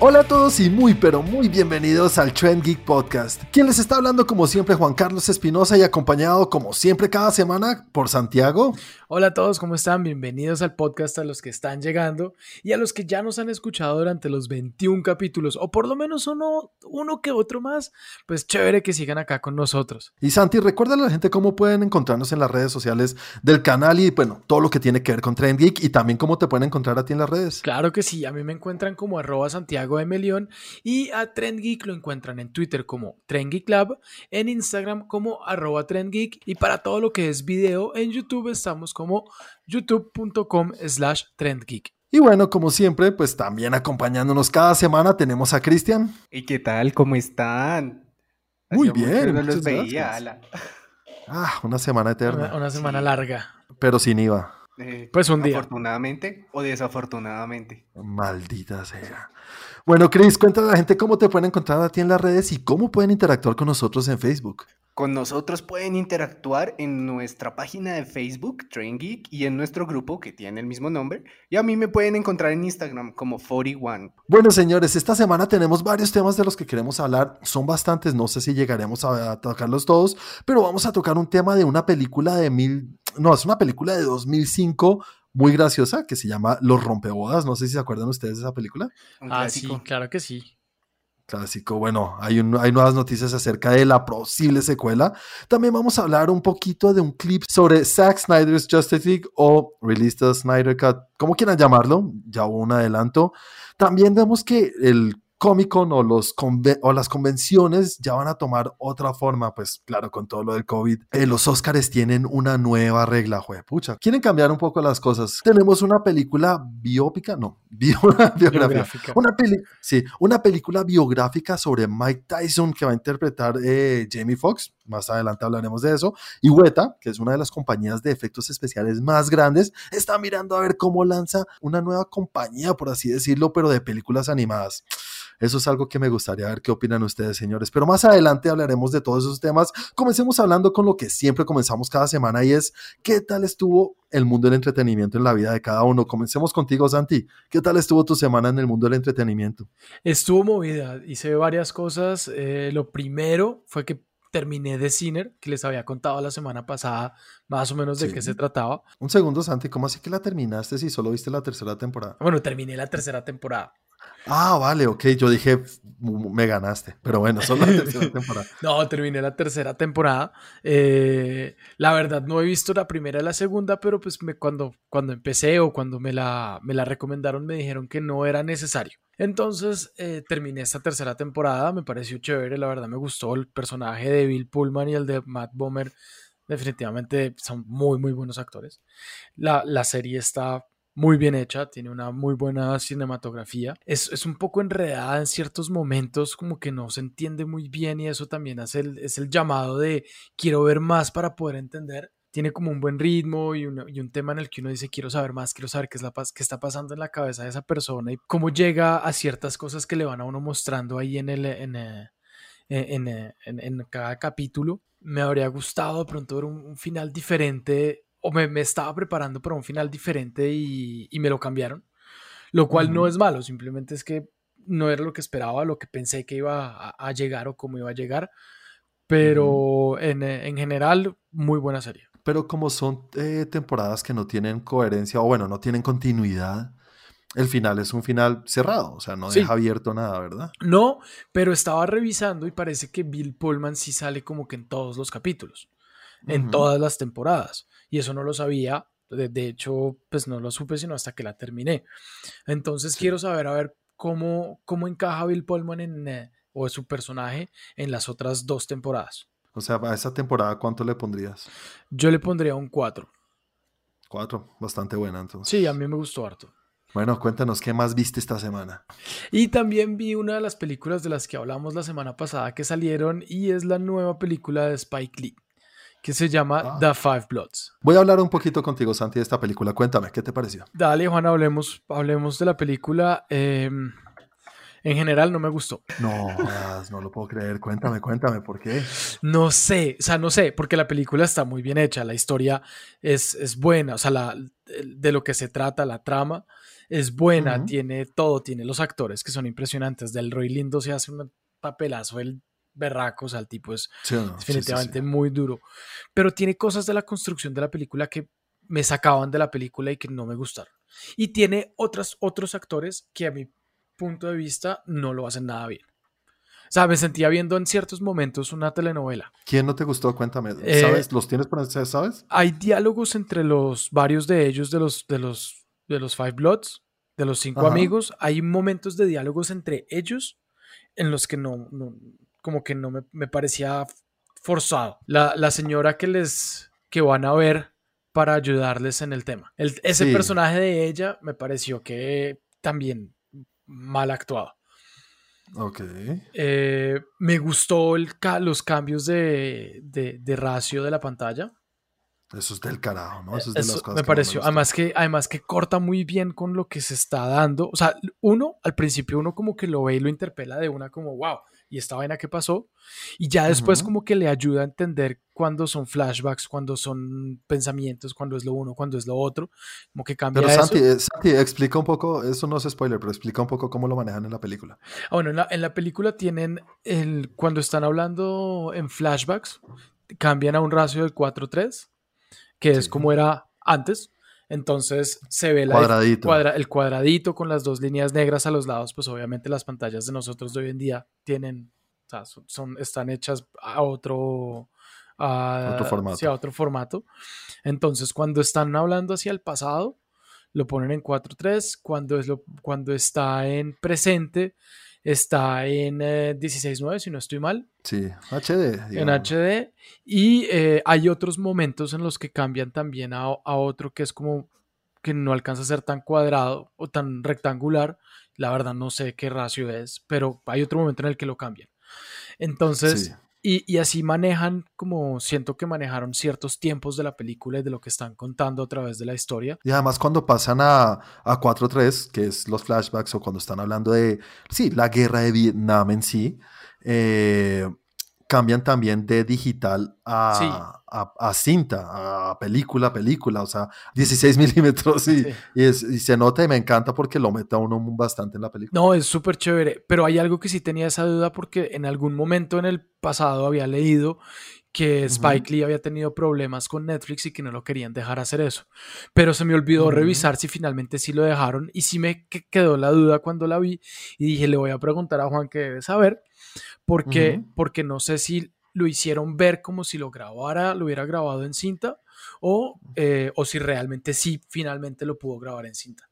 Hola a todos y muy pero muy bienvenidos al Trend Geek Podcast. Quien les está hablando como siempre Juan Carlos Espinosa y acompañado como siempre cada semana por Santiago. Hola a todos, ¿cómo están? Bienvenidos al podcast a los que están llegando y a los que ya nos han escuchado durante los 21 capítulos o por lo menos uno, uno que otro más. Pues chévere que sigan acá con nosotros. Y Santi, recuerda a la gente cómo pueden encontrarnos en las redes sociales del canal y bueno, todo lo que tiene que ver con Trend Geek y también cómo te pueden encontrar a ti en las redes. Claro que sí, a mí me encuentran como arroba Santiago de Melión y a Trend Geek lo encuentran en Twitter como Trend Geek Lab, en Instagram como arroba Trend Geek y para todo lo que es video en YouTube estamos como youtube.com slash trendgeek. Y bueno, como siempre, pues también acompañándonos cada semana tenemos a Cristian. ¿Y qué tal? ¿Cómo están? Muy bien. No los veía. Ah, una semana eterna. Una, semana larga. Pero sin IVA. Eh, pues un día. Afortunadamente o desafortunadamente. Maldita sea. Bueno, Chris, cuéntale a la gente cómo te pueden encontrar a ti en las redes y cómo pueden interactuar con nosotros en Facebook. Con nosotros pueden interactuar en nuestra página de Facebook, Train Geek, y en nuestro grupo que tiene el mismo nombre. Y a mí me pueden encontrar en Instagram como 41. Bueno, señores, esta semana tenemos varios temas de los que queremos hablar. Son bastantes, no sé si llegaremos a, tocarlos todos, pero vamos a tocar un tema de una película de mil. No, es una película de 2005 muy graciosa que se llama Los Rompebodas. No sé si se acuerdan ustedes de esa película. Ah, sí, claro que sí. Clásico. Bueno, hay, hay nuevas noticias acerca de la posible secuela. También vamos a hablar un poquito de un clip sobre Zack Snyder's Justice League o Release the Snyder Cut, como quieran llamarlo. Ya hubo un adelanto. También vemos que el Comic Con o, los o las convenciones ya van a tomar otra forma, pues claro, con todo lo del COVID. Eh, los Oscars tienen una nueva regla, pucha. Quieren cambiar un poco las cosas. Tenemos una película biópica, no, biográfica. Una, sí, una película biográfica sobre Mike Tyson que va a interpretar eh, Jamie Foxx. Más adelante hablaremos de eso. Y Weta, que es una de las compañías de efectos especiales más grandes, está mirando a ver cómo lanza una nueva compañía, por así decirlo, pero de películas animadas. Eso es algo que me gustaría ver qué opinan ustedes, señores. Pero más adelante hablaremos de todos esos temas. Comencemos hablando con lo que siempre comenzamos cada semana y es qué tal estuvo el mundo del entretenimiento en la vida de cada uno. Comencemos contigo, Santi. ¿Qué tal estuvo tu semana en el mundo del entretenimiento? Estuvo movida, hice varias cosas. Eh, lo primero fue que terminé de Ciner, que les había contado la semana pasada más o menos de qué se trataba. Un segundo, Santi, ¿cómo así que la terminaste si solo viste la tercera temporada? Bueno, terminé la tercera temporada. Ah, vale, ok. Yo dije, me ganaste. Pero bueno, son la tercera temporada. no, terminé la tercera temporada. Eh, la verdad, no he visto la primera y la segunda, pero pues me, cuando, cuando empecé o cuando me la, me la recomendaron, me dijeron que no era necesario. Entonces eh, terminé esta tercera temporada, me pareció chévere, la verdad me gustó el personaje de Bill Pullman y el de Matt Bomer, definitivamente son muy muy buenos actores. La, la serie está muy bien hecha, tiene una muy buena cinematografía. Es, un poco enredada en ciertos momentos, como que no se entiende muy bien y eso también hace el, es el llamado de quiero ver más para poder entender. Tiene como un buen ritmo y, un tema en el que uno dice quiero saber más, quiero saber qué, es la, qué está pasando en la cabeza de esa persona y cómo llega a ciertas cosas que le van a uno mostrando ahí en, el, en, eh, en, cada capítulo. Me habría gustado de pronto ver un final diferente o me, estaba preparando para un final diferente y, me lo cambiaron, lo cual no es malo, simplemente es que no era lo que esperaba, lo que pensé que iba a, llegar o cómo iba a llegar, pero en, en, general, muy buena serie. Pero como son eh, temporadas que no tienen coherencia o bueno, no tienen continuidad, el final es un final cerrado, o sea, no deja abierto nada, ¿verdad? No, pero estaba revisando y parece que Bill Pullman sí sale como que en todos los capítulos, en todas las temporadas y eso no lo sabía. De, hecho, pues no lo supe sino hasta que la terminé. Entonces quiero saber, a ver, cómo, cómo encaja Bill Pullman en, eh, o su personaje en las otras dos temporadas. O sea, a esa temporada, ¿cuánto le pondrías? Yo le pondría un 4. 4, bastante buena entonces. Sí, a mí me gustó harto. Bueno, cuéntanos, ¿qué más viste esta semana? Y también vi una de las películas de las que hablamos la semana pasada que salieron y es la nueva película de Spike Lee que se llama ah. The Five Bloods. Voy a hablar un poquito contigo, Santi, de esta película. Cuéntame, ¿qué te pareció? Dale, Juan, hablemos, hablemos de la película. Em, en general no me gustó. No, no lo puedo creer. Cuéntame, cuéntame, ¿por qué? No sé, o sea, no sé, porque la película está muy bien hecha, la historia es, es buena, o sea, la, de lo que se trata, la trama, es buena, tiene todo, tiene los actores que son impresionantes. Del Roy Lindo se hace un papelazo, el berraco, o sea, el tipo es definitivamente muy duro. Pero tiene cosas de la construcción de la película que me sacaban de la película y que no me gustaron. Y tiene otras, otros actores que a mi punto de vista no lo hacen nada bien. O sea, me sentía viendo en ciertos momentos una telenovela. ¿Quién no te gustó? Cuéntame. Eh, ¿Sabes? ¿Los tienes por sabes? Hay diálogos entre los varios de ellos, de los, de los, de los Five Bloods, de los cinco amigos. Hay momentos de diálogos entre ellos en los que no, como que no me, parecía forzado. La, la, señora que les, que van a ver para ayudarles en el tema. ese personaje de ella me pareció que también mal actuado. Ok. Eh, me gustó los cambios de, de, ratio de la pantalla. Eso es del carajo, ¿no? Eso es de las cosas me pareció. además, que, además que corta muy bien con lo que se está dando. O sea, uno, al principio uno como que lo ve y lo interpela de una como, wow, y esta vaina que pasó. Y ya después como que le ayuda a entender cuándo son flashbacks, cuándo son pensamientos, cuándo es lo uno, cuándo es lo otro. Como que cambia Pero Santi, eso. Eh, Santi, explica un poco, eso no es spoiler, pero explica un poco cómo lo manejan en la película. Ah, bueno, en la, película tienen, el, cuando están hablando en flashbacks, cambian a un ratio del 4-3, que es como era antes. Entonces se ve el cuadradito con las dos líneas negras a los lados, pues obviamente las pantallas de nosotros de hoy en día tienen, o sea, son, están hechas a otro, otro formato. a otro formato. Entonces cuando están hablando hacia el pasado, lo ponen en 4.3, cuando, es lo, cuando está en presente, está en 16.9, eh, si no estoy mal. Sí, HD. En HD. Y eh, hay otros momentos en los que cambian también a, otro que es como que no alcanza a ser tan cuadrado o tan rectangular. La verdad no sé qué ratio es, pero hay otro momento en el que lo cambian. Entonces, y, así manejan, como siento que manejaron ciertos tiempos de la película y de lo que están contando a través de la historia. Y además cuando pasan a, a 4.3, que es los flashbacks o cuando están hablando de, sí, la guerra de Vietnam en sí, eh, cambian también de digital a, a, cinta, a película, película, o sea, 16 milímetros y, y, se nota y me encanta porque lo mete a uno bastante en la película. No, es súper chévere, pero hay algo que sí tenía esa duda porque en algún momento en el pasado había leído que Spike Lee había tenido problemas con Netflix y que no lo querían dejar hacer eso. Pero se me olvidó revisar si finalmente sí lo dejaron y sí me quedó la duda cuando la vi y dije, le voy a preguntar a Juan que debe saber porque, porque no sé si lo hicieron ver como si lo grabara, lo hubiera grabado en cinta, o, eh, o si realmente sí, finalmente lo pudo grabar en cinta.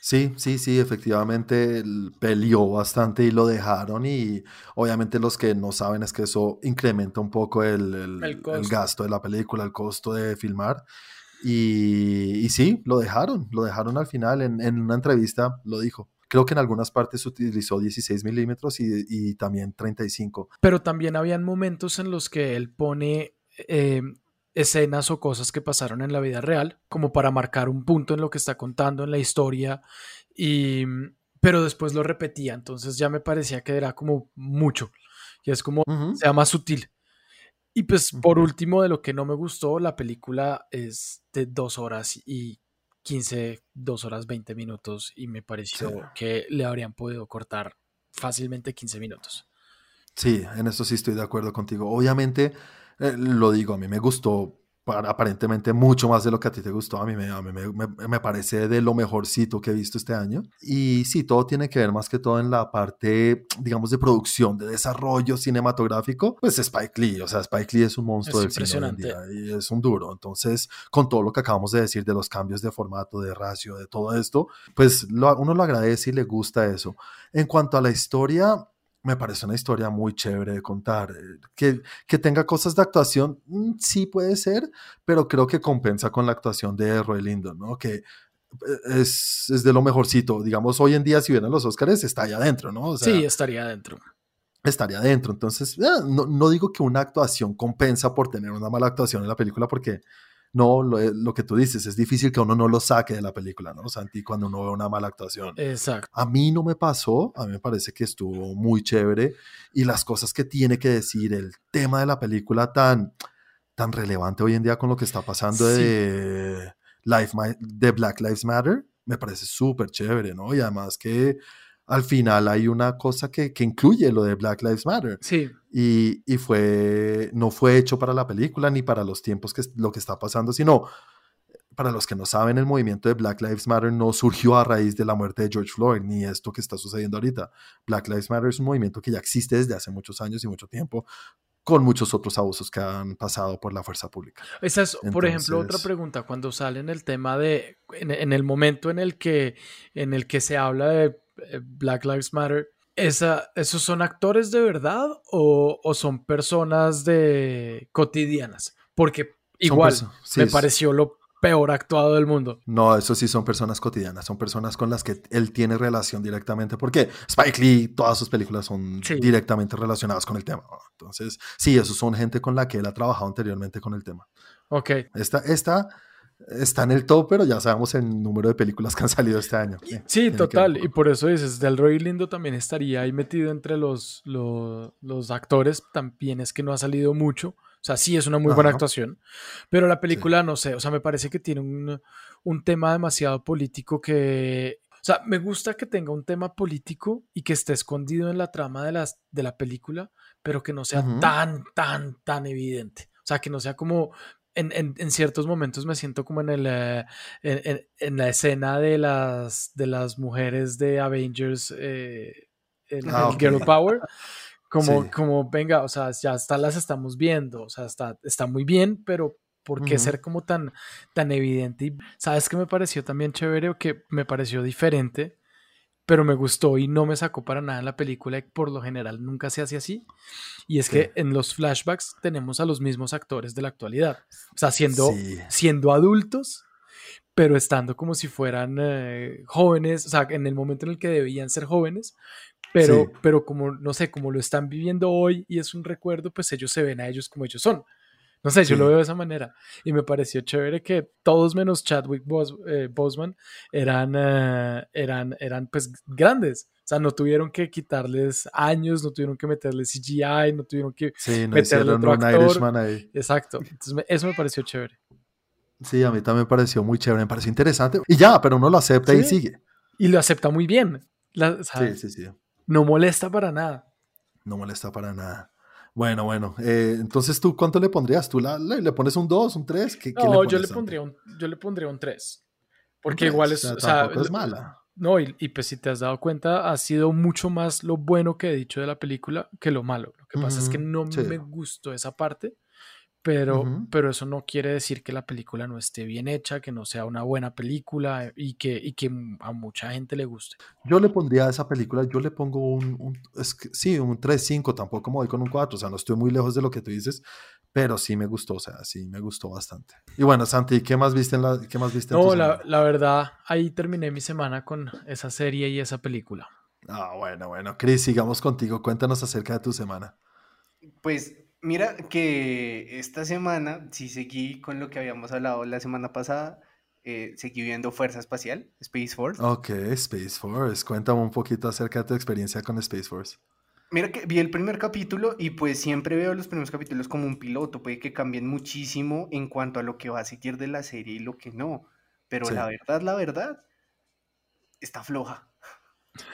Sí, sí, sí, efectivamente peleó bastante y lo dejaron y obviamente los que no saben es que eso incrementa un poco el, el, gasto de la película, el costo de filmar y, y, sí, lo dejaron, lo dejaron al final en, en una entrevista, lo dijo. Creo que en algunas partes utilizó 16 milímetros y, también 35. Pero también habían momentos en los que él pone eh, escenas o cosas que pasaron en la vida real, como para marcar un punto en lo que está contando en la historia, y, pero después lo repetía, entonces ya me parecía que era como mucho, y es como, sea más sutil. Y pues por último, de lo que no me gustó, la película es de dos horas y 15, 2 horas 20 minutos y me pareció que le habrían podido cortar fácilmente 15 minutos. Sí, en eso sí estoy de acuerdo contigo. Obviamente, eh, lo digo, a mí me gustó aparentemente mucho más de lo que a ti te gustó. A mí, me, me, parece de lo mejorcito que he visto este año. Y sí, todo tiene que ver más que todo en la parte, digamos, de producción, de desarrollo cinematográfico. Pues Spike Lee, o sea, Spike Lee es un monstruo del cine hoy día y es un duro. Entonces, con todo lo que acabamos de decir de los cambios de formato, de ratio, de todo esto, pues uno lo agradece y le gusta eso. En cuanto a la historia, me parece una historia muy chévere de contar. Eh, que, que tenga cosas de actuación, mm, sí puede ser, pero creo que compensa con la actuación de Roy Lindo, ¿no? Que eh, es, es, de lo mejorcito. Digamos, hoy en día, si vienen los Oscars, está ahí adentro, ¿no? sí, estaría adentro. Estaría adentro. Entonces, eh, no, no digo que una actuación compensa por tener una mala actuación en la película, porque no, eh, lo, que tú dices, es difícil que uno no lo saque de la película, ¿no? Santi, cuando uno ve una mala actuación. Exacto. A mí no me pasó, a mí me parece que estuvo muy chévere y las cosas que tiene que decir, el tema de la película tan, tan relevante hoy en día con lo que está pasando de, Life, de Black Lives Matter, me parece súper chévere, ¿no? Y además que al final hay una cosa que, que, incluye lo de Black Lives Matter. Sí. Y, y, fue, no fue hecho para la película ni para los tiempos que lo que está pasando, sino para los que no saben, el movimiento de Black Lives Matter no surgió a raíz de la muerte de George Floyd, ni esto que está sucediendo ahorita. Black Lives Matter es un movimiento que ya existe desde hace muchos años y mucho tiempo, con muchos otros abusos que han pasado por la fuerza pública. Esa es, por ejemplo, otra pregunta. Cuando sale en el tema de, en, el momento en el, que, en el que se habla de Black Lives Matter, esa, ¿esos son actores de verdad o, o son personas de cotidianas? Porque igual me pareció lo peor actuado del mundo. No, eso sí son personas cotidianas, son personas con las que él tiene relación directamente, porque Spike Lee, todas sus películas son directamente relacionadas con el tema. Entonces, sí, esos son gente con la que él ha trabajado anteriormente con el tema. Ok. Esta, esta está en el top, pero ya sabemos el número de películas que han salido este año. Sí, total, y por eso dices, Delroy Lindo también estaría ahí metido entre los, los, los actores, también es que no ha salido mucho. O sea, sí es una muy buena actuación, pero la película, no sé, o sea, me parece que tiene un, un, tema demasiado político que... O sea, me gusta que tenga un tema político y que esté escondido en la trama de, las, de la película, pero que no sea tan, tan, tan evidente. O sea, que no sea como en, en, en, ciertos momentos me siento como en, el, eh, en, en, la escena de las, de las mujeres de Avengers, eh, el, ah, Girl Power, como, como, venga, o sea, ya hasta las estamos viendo, o sea, está, está muy bien, pero ¿por qué ser como tan, tan evidente? Y sabes que me pareció también chévere o que me pareció diferente, pero me gustó y no me sacó para nada en la película y por lo general nunca se hace así. Y es que en los flashbacks tenemos a los mismos actores de la actualidad, o sea, siendo, siendo adultos pero estando como si fueran eh, jóvenes, o sea, en el momento en el que debían ser jóvenes, pero, pero como, no sé, como lo están viviendo hoy y es un recuerdo, pues ellos se ven a ellos como ellos son. No sé, yo lo veo de esa manera. Y me pareció chévere que todos menos Chadwick eh, Boseman eran, eh, eran, eran pues grandes. O sea, no tuvieron que quitarles años, no tuvieron que meterles CGI, no tuvieron que sí, no meterle otro actor. Ahí. Exacto. Entonces, eso me pareció chévere. Sí, a mí también me pareció muy chévere, me pareció interesante. Y ya, pero uno lo acepta y sigue. Y lo acepta muy bien. sí, sí, sí. No molesta para nada. No molesta para nada. Bueno, bueno. Eh, entonces, ¿tú cuánto le pondrías? ¿Tú le, pones un 2, un 3? no, yo, le pondría un, yo le pondría un 3. Porque igual es. O sea, es mala. No, y, pues si te has dado cuenta, ha sido mucho más lo bueno que he dicho de la película que lo malo. Lo que pasa es que no me gustó esa parte pero, pero eso no quiere decir que la película no esté bien hecha, que no sea una buena película y que, y que a mucha gente le guste. Yo le pondría a esa película, yo le pongo un, un sí, un 3-5, tampoco me voy con un 4, o sea, no estoy muy lejos de lo que tú dices, pero sí me gustó, o sea, sí me gustó bastante. Y bueno, Santi, ¿qué más viste en la, qué más viste No, la, la verdad, ahí terminé mi semana con esa serie y esa película. Ah, bueno, bueno. Cris, sigamos contigo, cuéntanos acerca de tu semana. Pues Mira que esta semana, si seguí con lo que habíamos hablado la semana pasada, eh, seguí viendo Fuerza Espacial, Space Force. Ok, Space Force. Cuéntame un poquito acerca de tu experiencia con Space Force. Mira que vi el primer capítulo y pues siempre veo los primeros capítulos como un piloto. Puede que cambien muchísimo en cuanto a lo que va a seguir de la serie y lo que no. Pero la verdad, la verdad, está floja.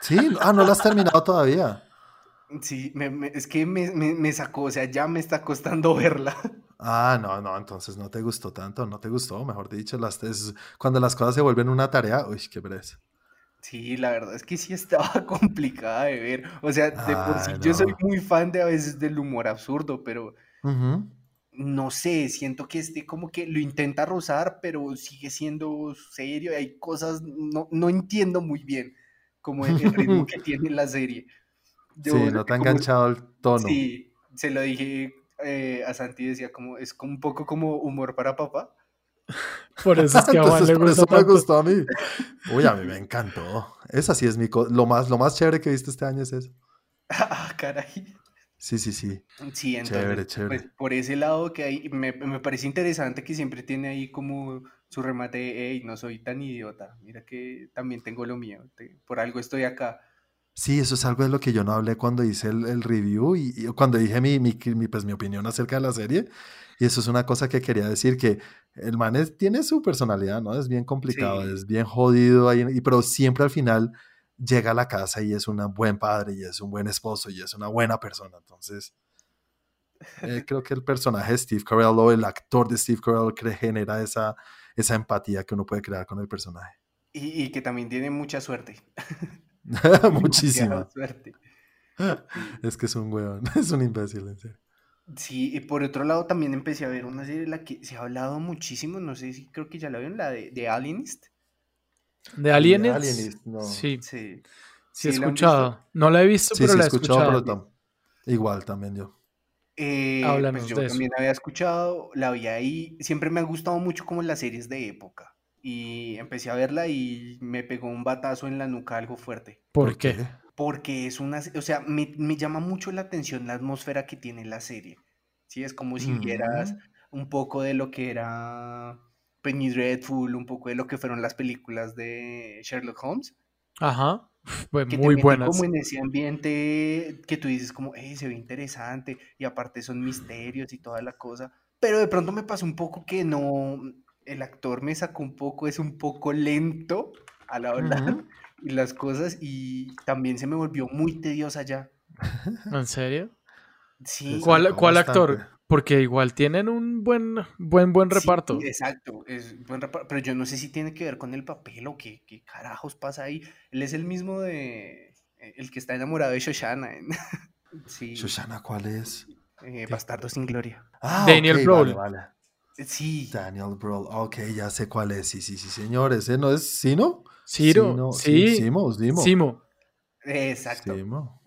Sí, ah, no la has terminado todavía. Sí, es que me, sacó, o sea, ya me está costando verla. Ah, no, no, entonces no te gustó tanto, no te gustó, mejor dicho, las cuando las cosas se vuelven una tarea, uy, qué pereza. Sí, la verdad es que sí estaba complicada de ver. O sea, de por sí yo soy muy fan de a veces del humor absurdo, pero no sé, siento que este como que lo intenta rozar, pero sigue siendo serio y hay cosas, no, no entiendo muy bien como el ritmo que tiene la serie sí, no te ha enganchado el tono. Sí, se lo dije eh, a Santi, decía como, es como un poco como humor para papá. Por eso es que a Juan le por eso me gustó a mí. Uy, a mí me encantó. Esa sí es mi lo más lo más chévere que he visto este año es eso. ah, caray. Sí, sí, sí. Sí, entonces, chévere, chévere. Pues, por ese lado que hay, me, me, parece interesante que siempre tiene ahí como su remate, hey, no soy tan idiota, mira que también tengo lo mío, por algo estoy acá. Sí, eso es algo de lo que yo no hablé cuando hice el, review y, cuando dije mi, mi, pues, mi opinión acerca de la serie. Y eso es una cosa que quería decir, que el man tiene su personalidad, ¿no? Es bien complicado, es bien jodido, ahí, y, pero siempre al final llega a la casa y es un buen padre y es un buen esposo y es una buena persona. Entonces, eh, creo que el personaje de Steve Carell o el actor de Steve Carell que genera esa, esa empatía que uno puede crear con el personaje. Y, y que también tiene mucha suerte. Muchísima. Es que es un weón, es un imbécil, en serio. Sí, y por otro lado también empecé a ver una serie de la que se ha hablado muchísimo, no sé si creo que ya la vieron, la de, de Alienist. ¿De Alienist? no. Sí. Sí, sí he escuchado. No la he visto, pero la he escuchado. igual también yo. Eh, pues yo también había escuchado, la vi ahí. Siempre me ha gustado mucho como las series de época y empecé a verla y me pegó un batazo en la nuca algo fuerte. ¿Por qué? Porque es una, o sea, me, me llama mucho la atención la atmósfera que tiene la serie. Sí, es como si vieras un poco de lo que era Penny Dreadful, un poco de lo que fueron las películas de Sherlock Holmes. Ajá. Pues muy buenas. Como en ese ambiente que tú dices como, hey, se ve interesante y aparte son misterios y toda la cosa. Pero de pronto me pasó un poco que no, el actor me sacó un poco, es un poco lento al hablar y las cosas y también se me volvió muy tediosa ya. ¿En serio? Sí. ¿Cuál, ¿cuál actor? Porque igual tienen un buen, buen, buen reparto. exacto, es buen reparto, pero yo no sé si tiene que ver con el papel o qué, qué carajos pasa ahí. Él es el mismo de eh, el que está enamorado de Shoshana. sí. ¿Shoshana cuál es? Eh, Bastardo sin Gloria. Ah, Daniel okay, Sí. Daniel Brawl. Ok, ya sé cuál es. Sí, sí, sí, señores. ¿eh? ¿No es Sino? Ciro. sí. Simo, Simo. Simo. Exacto.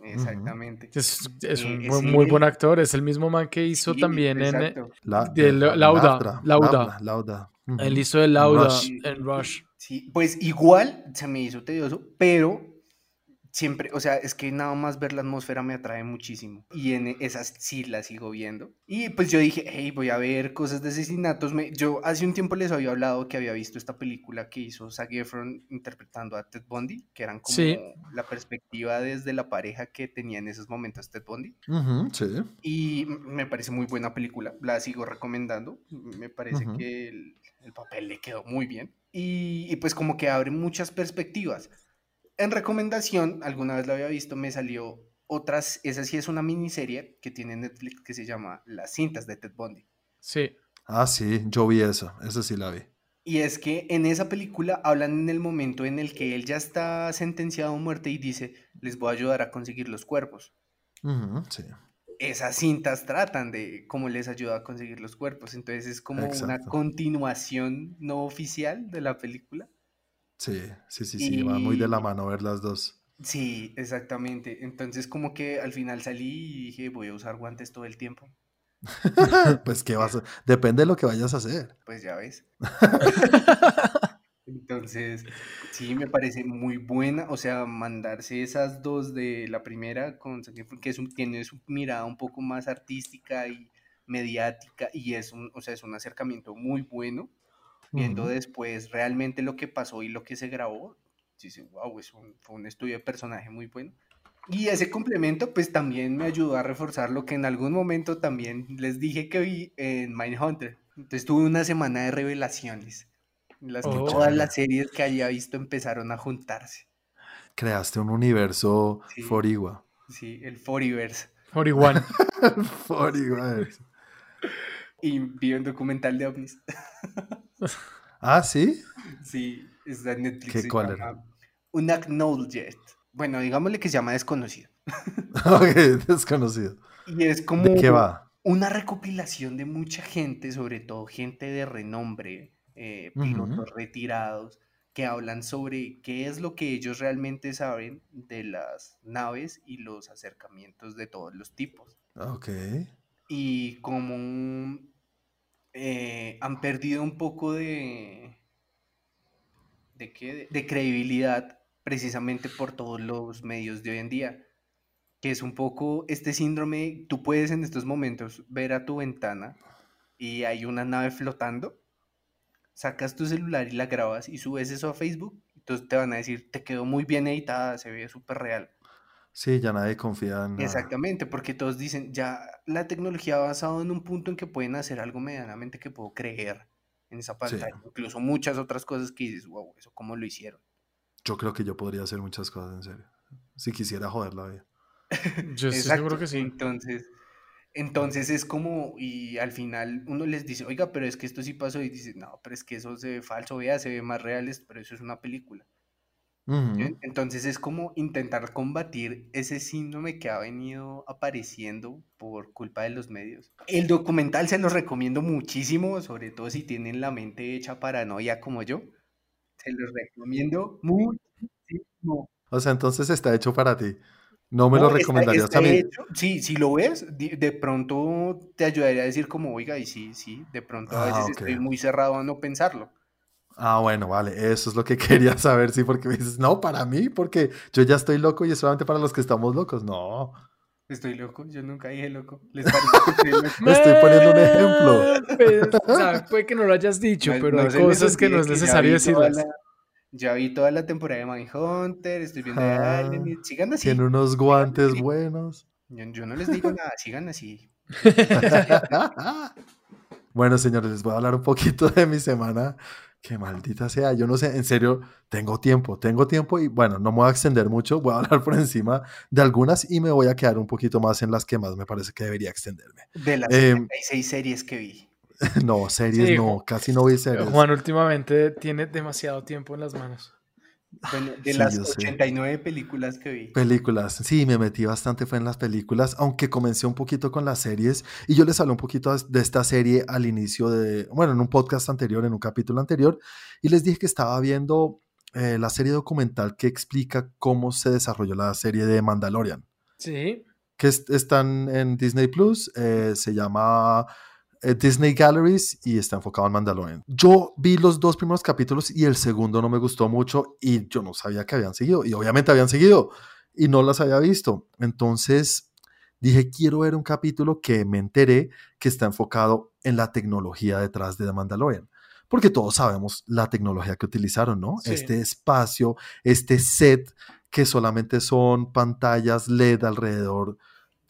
Exactamente. Es, es un muy, buen actor. Es el mismo man que hizo también en la, de, Lauda. Lauda. Lauda. Él hizo el Lauda en Rush. Sí, pues igual se me hizo tedioso, pero siempre, o sea, es que nada más ver la atmósfera me atrae muchísimo. Y en esas sí las sigo viendo. Y pues yo dije, hey, voy a ver cosas de asesinatos. Me, yo hace un tiempo les había hablado que había visto esta película que hizo Zac Efron interpretando a Ted Bundy, que eran como la perspectiva desde la pareja que tenía en esos momentos Ted Bundy. sí. Y me parece muy buena película, la sigo recomendando. Me parece que el, papel le quedó muy bien. Y, y pues como que abre muchas perspectivas en recomendación, alguna vez lo había visto, me salió otras, esa sí es una miniserie que tiene Netflix que se llama Las cintas de Ted Bundy. Sí. Ah, sí, yo vi eso, esa sí la vi. Y es que en esa película hablan en el momento en el que él ya está sentenciado a muerte y dice, les voy a ayudar a conseguir los cuerpos. sí. Esas cintas tratan de cómo les ayuda a conseguir los cuerpos, entonces es como una continuación no oficial de la película. Sí, sí, sí, sí, va muy de la mano ver las dos. Sí, exactamente. Entonces como que al final salí y dije, voy a usar guantes todo el tiempo. pues qué vas a... Depende de lo que vayas a hacer. Pues ya ves. Entonces, sí, me parece muy buena. O sea, mandarse esas dos de la primera con que es un, tiene su mirada un poco más artística y mediática y es un, o sea, es un acercamiento muy bueno viendo después realmente lo que pasó y lo que se grabó, dice, wow, es un, fue un estudio de personaje muy bueno. Y ese complemento pues también me ayudó a reforzar lo que en algún momento también les dije que vi en Mindhunter. Entonces tuve una semana de revelaciones, en las que oh. todas las series que había visto empezaron a juntarse. Creaste un universo sí, Forigua. Sí, el Foriverse. Foriwan. Foriverse. Y vi un documental de ovnis. ah, ¿sí? Sí, es de Netflix. ¿Qué, ¿Cuál era? Unacknowledged. Bueno, digámosle que se llama Desconocido. ok, Desconocido. Y es como ¿De qué va? una recopilación de mucha gente, sobre todo gente de renombre, eh, pilotos retirados, que hablan sobre qué es lo que ellos realmente saben de las naves y los acercamientos de todos los tipos. Ok. Y como eh, han perdido un poco de, ¿de, qué? de credibilidad precisamente por todos los medios de hoy en día, que es un poco este síndrome, tú puedes en estos momentos ver a tu ventana y hay una nave flotando, sacas tu celular y la grabas y subes eso a Facebook, entonces te van a decir, te quedó muy bien editada, se ve súper real. Sí, ya nadie confía en nada. Exactamente, porque todos dicen, ya la tecnología ha avanzado en un punto en que pueden hacer algo medianamente que puedo creer en esa pantalla. Incluso muchas otras cosas que dices, wow, eso cómo lo hicieron. Yo creo que yo podría hacer muchas cosas en serio. Si quisiera joder la vida. yo seguro que sí. Entonces, entonces es como, y al final uno les dice, oiga, pero es que esto sí pasó, y dice, no, pero es que eso se ve falso, vea, se ve más real, pero eso es una película. Entonces es como intentar combatir ese síndrome que ha venido apareciendo por culpa de los medios. El documental se los recomiendo muchísimo, sobre todo si tienen la mente hecha paranoia como yo. Se los recomiendo muchísimo. O sea, entonces está hecho para ti. No me lo recomendarías a mí. sí, si lo ves, de, pronto te ayudaría a decir como, oiga, y sí, sí, de pronto a veces ah, estoy muy cerrado a no pensarlo. Ah, bueno, vale, eso es lo que quería saber, sí, porque me dices, no, para mí, porque yo ya estoy loco y es solamente para los que estamos locos, no. Estoy loco, yo nunca dije loco. ¿Les parece Me estoy poniendo un ejemplo. o sea, puede que no lo hayas dicho, pero hay cosas que no es necesario decirlas. Ya vi toda la temporada de Mindhunter, estoy viendo de Alien, sigan así. Tiene unos guantes buenos. Yo, no les digo nada, sigan así. bueno, señores, les voy a hablar un poquito de mi semana. Que maldita sea, yo no sé, en serio, tengo tiempo, tengo tiempo y bueno, no me voy a extender mucho, voy a hablar por encima de algunas y me voy a quedar un poquito más en las que más me parece que debería extenderme. De las eh, seis series que vi. No, series no, casi no vi series. Juan últimamente tiene demasiado tiempo en las manos. De las 89 películas que vi. Películas, sí, me metí bastante fue en las películas, aunque comencé un poquito con las series y yo les hablé un poquito de esta serie al inicio de, bueno, en un podcast anterior, en un capítulo anterior, y les dije que estaba viendo eh, la serie documental que explica cómo se desarrolló la serie de Mandalorian. Sí. Que están en Disney Plus, eh, se llama Disney Galleries y está enfocado en Mandalorian. Yo vi los dos primeros capítulos y el segundo no me gustó mucho y yo no sabía que habían seguido y obviamente habían seguido y no las había visto. Entonces dije, quiero ver un capítulo que me enteré que está enfocado en la tecnología detrás de The Mandalorian. Porque todos sabemos la tecnología que utilizaron, ¿no? Este espacio, este set que solamente son pantallas LED alrededor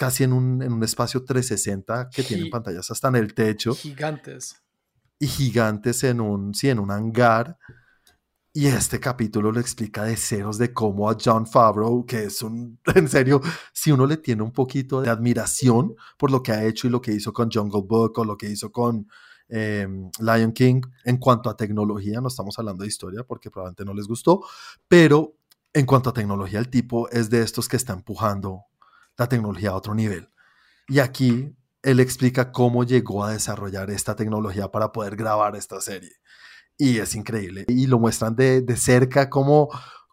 casi en un, en un espacio 360 que tienen pantallas hasta en el techo. Gigantes. Y gigantes en un, sí, en un hangar. Y este capítulo lo explica de ceros de cómo a John Favreau, que es un, en serio, si uno le tiene un poquito de admiración por lo que ha hecho y lo que hizo con Jungle Book o lo que hizo con em, Lion King en cuanto a tecnología, no estamos hablando de historia porque probablemente no les gustó, pero en cuanto a tecnología, el tipo es de estos que está empujando la tecnología a otro nivel. Y aquí él explica cómo llegó a desarrollar esta tecnología para poder grabar esta serie. Y es increíble. Y lo muestran de, de cerca cómo,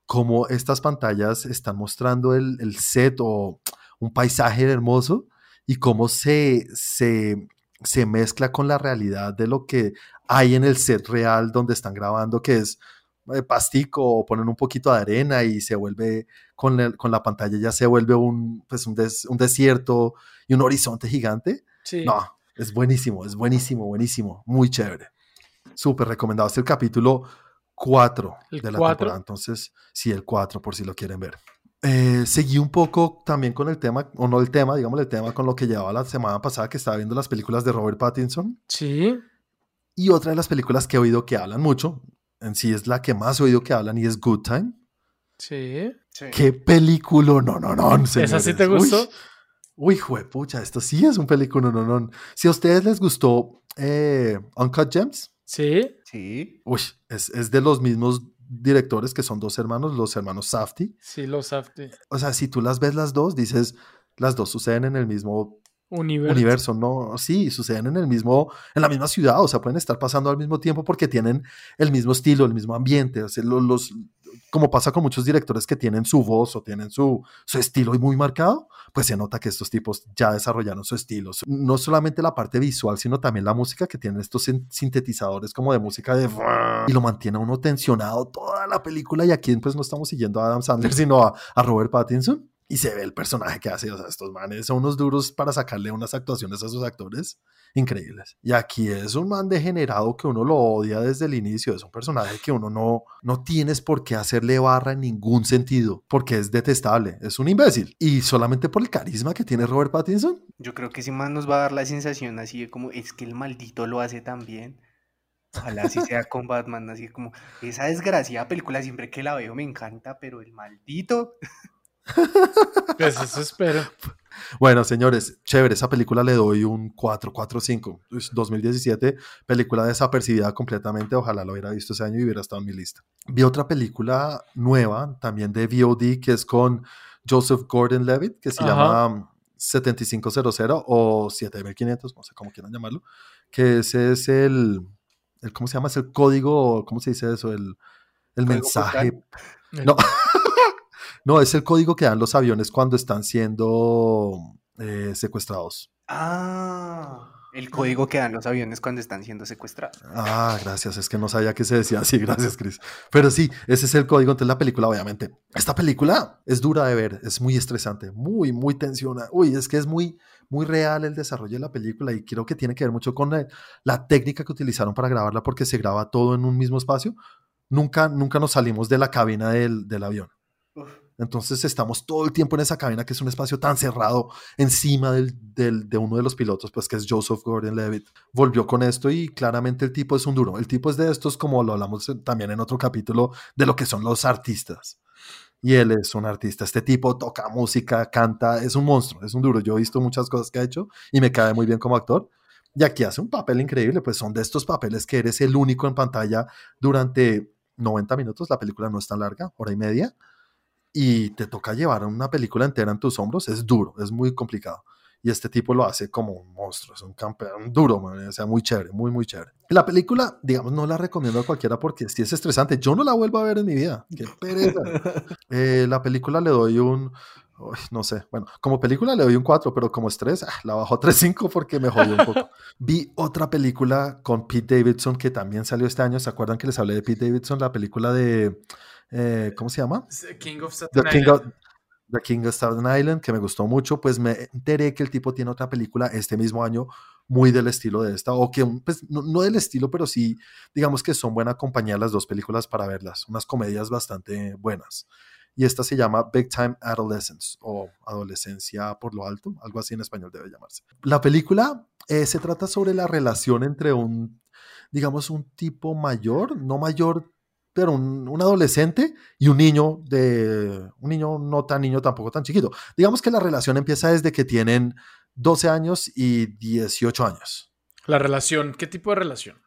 cómo estas pantallas están mostrando el, el, set o un paisaje hermoso y cómo se, se, se mezcla con la realidad de lo que hay en el set real donde están grabando, que es pastico o ponen un poquito de arena y se vuelve, con, con la pantalla ya se vuelve un, pues un, un, desierto y un horizonte gigante. Sí. No, es buenísimo, es buenísimo, buenísimo, muy chévere. Súper recomendado. Es el capítulo 4 de la temporada. Entonces, sí, el 4 por si lo quieren ver. Eh, seguí un poco también con el tema, o no el tema, digamos el tema con lo que llevaba la semana pasada que estaba viendo las películas de Robert Pattinson. Sí. Y otra de las películas que he oído que hablan mucho, en sí es la que más he oído que hablan y es Good Time. Sí. Qué película, no, no, no. ¿Esa sí te gustó? Uy, juepucha, esto sí es un película, no, no. Si a ustedes les gustó eh, Uncut Gems. Sí. Sí. Uy, es, es, de los mismos directores que son dos hermanos, los hermanos Safty. Sí, los Safty. O sea, si tú las ves las dos, dices, las dos suceden en el mismo universo. universo. No, sí, suceden en el mismo, en la misma ciudad, o sea, pueden estar pasando al mismo tiempo porque tienen el mismo estilo, el mismo ambiente. O sea, los, como pasa con muchos directores que tienen su voz o tienen su, su estilo muy marcado, pues se nota que estos tipos ya desarrollaron su estilo. No solamente la parte visual, sino también la música que tienen estos sintetizadores como de música de... Y lo mantiene uno tensionado toda la película y aquí pues no estamos siguiendo a Adam Sandler, sino a, a Robert Pattinson y se ve el personaje que hace. O sea, estos manes son unos duros para sacarle unas actuaciones a sus actores increíbles. Y aquí es un man degenerado que uno lo odia desde el inicio. Es un personaje que uno no, no tienes por qué hacerle barra en ningún sentido, porque es detestable. Es un imbécil. Y solamente por el carisma que tiene Robert Pattinson. Yo creo que ese man nos va a dar la sensación así de como es que el maldito lo hace tan bien. Ojalá así sea con Batman, así como esa desgraciada película siempre que la veo me encanta, pero el maldito. Pues eso espero. Bueno, señores, chévere, esa película le doy un 4, 4, 5. 2017, película desapercibida completamente. Ojalá lo hubiera visto ese año y hubiera estado en mi lista. Vi otra película nueva, también de VOD, que es con Joseph Gordon Levitt, que se llama 7500 o 7500, no sé cómo quieran llamarlo, que ese es el, el ¿cómo se llama? Es el código, ¿cómo se dice eso? El, el mensaje. No. No, es el código que dan los aviones cuando están siendo eh, secuestrados. Ah, el código que dan los aviones cuando están siendo secuestrados. Ah, gracias, es que no sabía que se decía así, gracias, Chris. Pero sí, ese es el código, entonces la película, obviamente. Esta película es dura de ver, es muy estresante, muy, muy tensionada. Uy, es que es muy, muy real el desarrollo de la película y creo que tiene que ver mucho con la, técnica que utilizaron para grabarla porque se graba todo en un mismo espacio. Nunca, nunca nos salimos de la cabina del, del avión. Entonces estamos todo el tiempo en esa cabina que es un espacio tan cerrado encima del, de uno de los pilotos, pues que es Joseph Gordon-Levitt. Volvió con esto y claramente el tipo es un duro. El tipo es de estos, como lo hablamos también en otro capítulo, de lo que son los artistas. Y él es un artista. Este tipo toca música, canta, es un monstruo, es un duro. Yo he visto muchas cosas que ha hecho y me cae muy bien como actor. Y aquí hace un papel increíble, pues son de estos papeles que eres el único en pantalla durante 90 minutos. La película no es tan larga, hora y media y te toca llevar una película entera en tus hombros, es duro, es muy complicado. Y este tipo lo hace como un monstruo, es un campeón duro, o sea, muy chévere, muy, muy chévere. La película, digamos, no la recomiendo a cualquiera porque si es estresante. Yo no la vuelvo a ver en mi vida, qué pereza. Eh, la película le doy un, no sé, bueno, como película le doy un 4, pero como estrés, ah, la bajo a 3.5 porque me jodió un poco. Vi otra película con Pete Davidson que también salió este año. ¿Se acuerdan que les hablé de Pete Davidson? La película de eh, ¿cómo se llama? King of The King of, The King of Staten Island, que me gustó mucho, pues me enteré que el tipo tiene otra película este mismo año muy del estilo de esta, o que pues, no, del estilo, pero sí, digamos que son buena compañía las dos películas para verlas, unas comedias bastante buenas. Y esta se llama Big Time Adolescence o Adolescencia por lo alto, algo así en español debe llamarse. La película eh, se trata sobre la relación entre un, digamos, un tipo mayor, no mayor pero un, adolescente y un niño de un niño no tan niño tampoco tan chiquito. Digamos que la relación empieza desde que tienen 12 años y 18 años. La relación, ¿qué tipo de relación?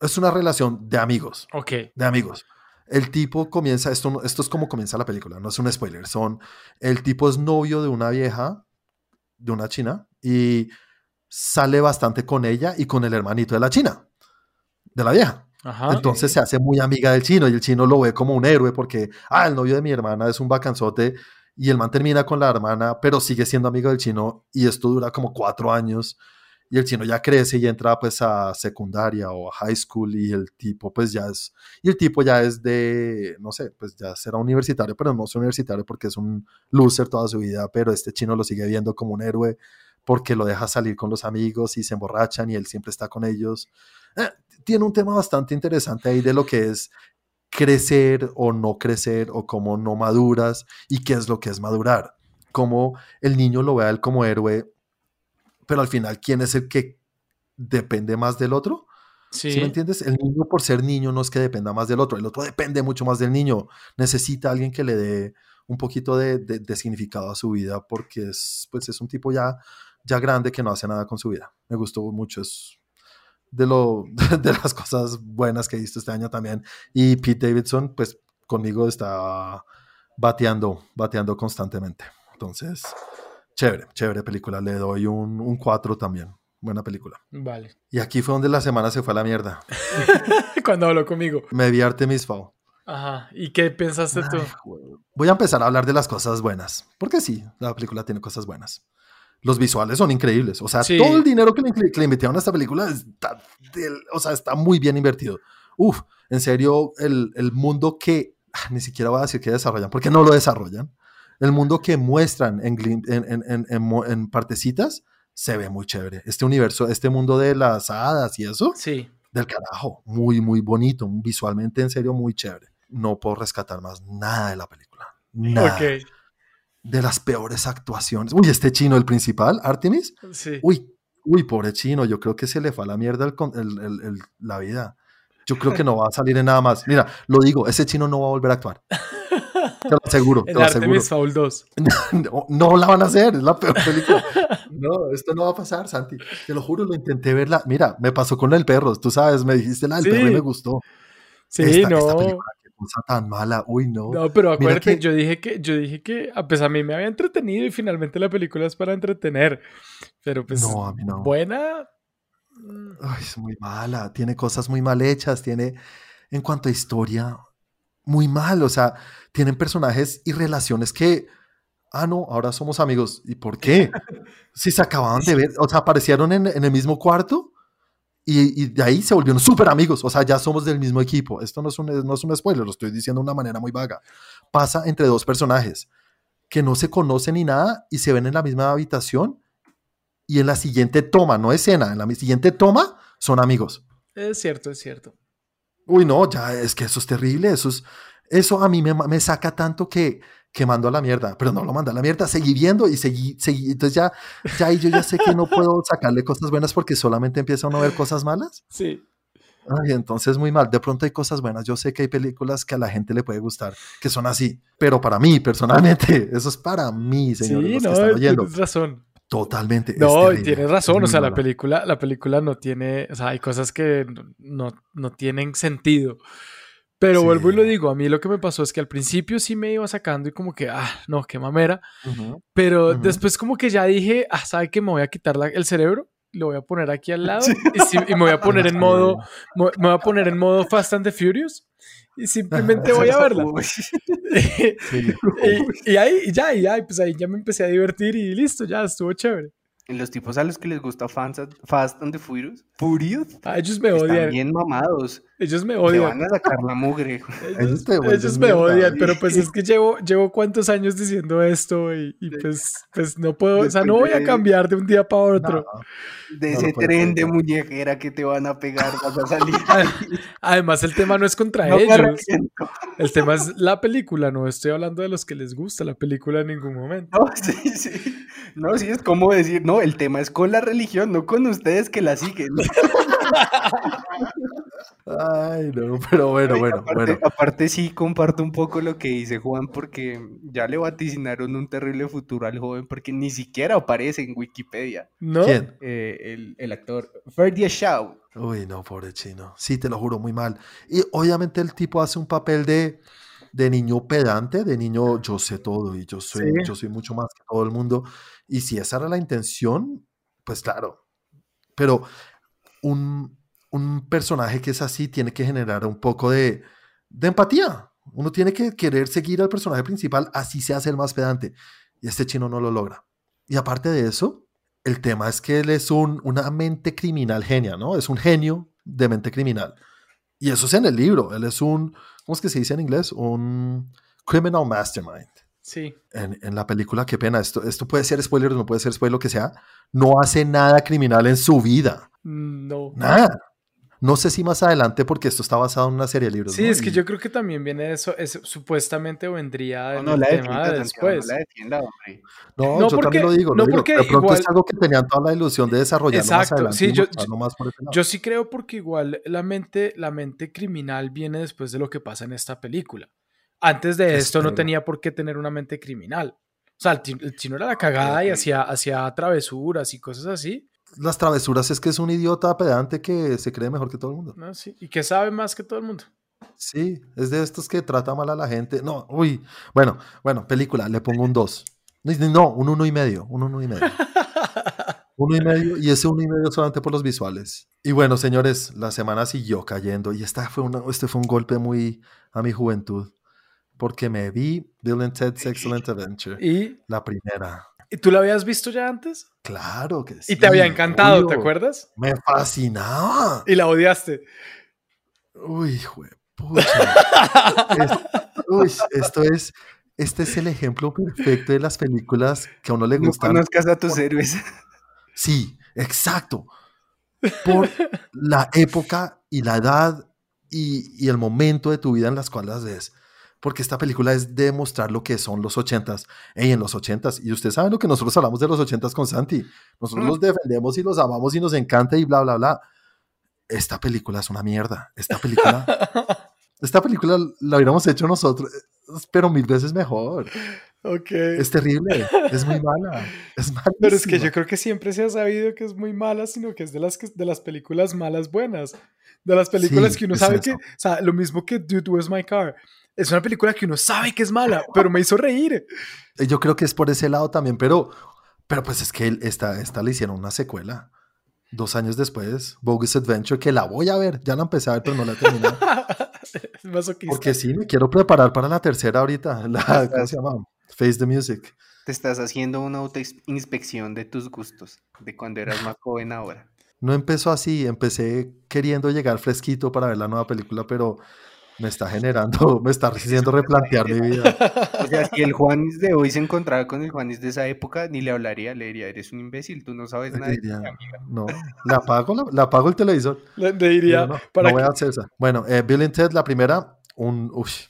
Es una relación de amigos. Ok. De amigos. El tipo comienza, esto, esto es como comienza la película, no es un spoiler, son, el tipo es novio de una vieja, de una china, y sale bastante con ella y con el hermanito de la china, de la vieja. Entonces se hace muy amiga del chino y el chino lo ve como un héroe porque, ah, el novio de mi hermana es un bacanzote y el man termina con la hermana, pero sigue siendo amigo del chino y esto dura como cuatro años y el chino ya crece y entra pues a secundaria o a high school y el tipo pues ya es, y el tipo ya es de, no sé, pues ya será universitario, pero no es universitario porque es un loser toda su vida, pero este chino lo sigue viendo como un héroe porque lo deja salir con los amigos y se emborrachan y él siempre está con ellos. Eh, tiene un tema bastante interesante ahí de lo que es crecer o no crecer o cómo no maduras y qué es lo que es madurar. Cómo el niño lo ve a él como héroe, pero al final, ¿quién es el que depende más del otro? Sí. me entiendes? El niño por ser niño no es que dependa más del otro, el otro depende mucho más del niño. Necesita alguien que le dé un poquito de, de, significado a su vida porque es, pues es un tipo ya, ya grande que no hace nada con su vida. Me gustó mucho, es de, lo, de las cosas buenas que he visto este año también. Y Pete Davidson, pues conmigo está bateando, bateando constantemente. Entonces, chévere, chévere película. Le doy un, un 4 también. Buena película. Vale. Y aquí fue donde la semana se fue a la mierda. Cuando habló conmigo. Me vi Artemis Fowl. Ajá. ¿Y qué pensaste tú? Voy a empezar a hablar de las cosas buenas. Porque sí, la película tiene cosas buenas los visuales son increíbles. O sea, todo el dinero que le, que le invirtieron a esta película está, o sea, está muy bien invertido. Uf, en serio, el, el mundo que ah, ni siquiera voy a decir que desarrollan, porque no lo desarrollan. el mundo que muestran en, en, en, partecitas se ve muy chévere. Este universo, este mundo de las hadas y eso, sí. del carajo, muy, muy bonito, visualmente en serio muy chévere. No puedo rescatar más nada de la película. Nada. De las peores actuaciones. Uy, este chino, el principal, Artemis. Sí. Uy, uy, pobre chino, yo creo que se le fue a la mierda el, la vida. Yo creo que no va a salir en nada más. Mira, lo digo, ese chino no va a volver a actuar. Te lo aseguro. En Artemis Foul 2. No, la van a hacer, es la peor película. No, esto no va a pasar, Santi. Te lo juro, lo intenté verla. Mira, me pasó con el perro. Tú sabes, me dijiste la del perro y me gustó. Sí, no. Esta película, qué cosa tan mala. Uy, no. No, pero acuérdate, yo dije que, yo dije que, a pesar a mí me había entretenido y finalmente la película es para entretener. Pero pues, no, a mí no. buena. Ay, es muy mala. Tiene cosas muy mal hechas. Tiene, en cuanto a historia, muy mal. O sea, tienen personajes y relaciones que, ah, no, ahora somos amigos. ¿Y por qué? Si se acababan de ver, o sea, aparecieron en, el mismo cuarto y, de ahí se volvieron súper amigos. O sea, ya somos del mismo equipo. Esto no es, un, no es un spoiler, lo estoy diciendo de una manera muy vaga. Pasa entre dos personajes que no se conocen ni nada y se ven en la misma habitación y en la siguiente toma, no escena, en la siguiente toma son amigos. Es cierto, es cierto. Uy, no, ya es que eso es terrible, eso es, eso a mí me, me saca tanto que, que mando a la mierda, pero no lo manda a la mierda, seguí viendo y seguí, seguí, entonces ya, ya yo ya sé que no puedo sacarle cosas buenas porque solamente empieza uno a ver cosas malas. Sí. Ay, entonces muy mal. De pronto hay cosas buenas. Yo sé que hay películas que a la gente le puede gustar, que son así, pero para mí, personalmente, eso es para mí, señores. Sí, no, tienes razón. Totalmente. No, tienes razón. O sea, la película, la película no tiene, o sea, hay cosas que no, no tienen sentido. Pero vuelvo y lo digo, a mí lo que me pasó es que al principio sí me iba sacando y como que, ah, no, qué mamera. pero después como que ya dije, ah, ¿sabe que me voy a quitar el cerebro? Lo voy a poner aquí al lado y, me voy a poner en modo, me voy a poner en modo Fast and the Furious y simplemente voy a verla. y, y, ahí, ya, y ya, pues ahí ya me empecé a divertir y listo, ya estuvo chévere los tipos a los que les gusta Fast and the Furious, Furious, ah, ellos me odian. Están bien mamados. Ellos me odian. Me van a sacar la mugre. ellos, me odian, pero pues es que llevo, llevo cuántos años diciendo esto y, pues, pues no puedo, o sea, no voy a cambiar de un día para otro. de ese tren de muñequera que te van a pegar, vas a salir. Además, el tema no es contra ellos. El tema es la película, no estoy hablando de los que les gusta la película en ningún momento. No, sí, sí. No, sí, es como decir, no, el tema es con la religión, no con ustedes que la siguen. Ay, no, pero bueno, bueno, aparte, bueno. Aparte sí comparto un poco lo que dice Juan porque ya le vaticinaron un terrible futuro al joven porque ni siquiera aparece en Wikipedia. ¿No? ¿Quién? Eh, el, actor Ferdia Shaw. Uy, no, pobre chino. Sí, te lo juro, muy mal. Y obviamente el tipo hace un papel de, de niño pedante, de niño yo sé todo y yo soy, yo soy mucho más que todo el mundo. Y si esa era la intención, pues claro. Pero un, un personaje que es así tiene que generar un poco de, de empatía. Uno tiene que querer seguir al personaje principal, así se hace el más pedante. Y este chino no lo logra. Y aparte de eso, el tema es que él es un, una mente criminal genia, ¿no? Es un genio de mente criminal. Y eso es en el libro. Él es un, ¿cómo es que se dice en inglés? Un criminal mastermind. Sí. En, en, la película, qué pena, esto, esto puede ser spoiler, no puede ser spoiler, lo que sea. No hace nada criminal en su vida. No. Nada. No sé si más adelante, porque esto está basado en una serie de libros. Sí, es que yo creo que también viene de eso, es, supuestamente vendría no, no, la tema de después. No, la defienda, hombre. no, yo también lo digo. no Porque de pronto es algo que tenían toda la ilusión de desarrollar más adelante. Sí, yo, yo, sí creo porque igual la mente, la mente criminal viene después de lo que pasa en esta película. Antes de esto no tenía por qué tener una mente criminal. O sea, el chino era la cagada y hacía, hacía travesuras y cosas así las travesuras es que es un idiota pedante que se cree mejor que todo el mundo. No, sí. Y que sabe más que todo el mundo. Sí, es de estos que trata mal a la gente. No, uy. Bueno, bueno, película, le pongo un 2. No, un uno y medio. Un uno y medio. uno y medio, y ese uno y medio solamente por los visuales. Y bueno, señores, la semana siguió cayendo. Y esta fue una, este fue un golpe muy a mi juventud. Porque me vi Bill and Ted's Excellent Adventure. Y la primera. ¿Y tú la habías visto ya antes? Claro que sí. Y te había encantado, ¿te acuerdas? Me fascinaba. Y la odiaste. Uy, hijo uy, esto es este es el ejemplo perfecto de las películas que a uno le gustan. No conozcas a tus héroes. Sí, exacto. Por la época y la edad y, el momento de tu vida en las cuales las ves. Porque esta película es demostrar lo que son los ochentas. Y en los ochentas, y usted sabe lo que nosotros hablamos de los ochentas con Santi. Nosotros los defendemos y los amamos y nos encanta y bla, bla, bla. Esta película es una mierda. Esta película, esta película la hubiéramos hecho nosotros, pero mil veces mejor. Okay. Es terrible, es muy mala. Es Pero es que yo creo que siempre se ha sabido que es muy mala, sino que es de las, de las películas malas buenas. De las películas que uno sabe que, o sea, lo mismo que Dude, Where's My Car. Es una película que uno sabe que es mala, pero me hizo reír. Yo creo que es por ese lado también, pero, pero pues es que esta, esta le hicieron una secuela. Dos años después, Bogus Adventure, que la voy a ver. Ya la empecé a ver, pero no la he terminado. Porque sí, me quiero preparar para la tercera ahorita. La, ¿Cómo se llama? Face the Music. Te estás haciendo una autoinspección de tus gustos, de cuando eras más joven ahora. No empezó así, empecé queriendo llegar fresquito para ver la nueva película, pero me está generando, me está haciendo replantear mi vida. O sea, si el Juanis de hoy se encontraba con el Juanis de esa época, ni le hablaría, le diría, eres un imbécil, tú no sabes nada. no, le apago, le apago el televisor. Le, diría, no, para voy a hacer esa. Bueno, eh, Bill and Ted, la primera, un, uff,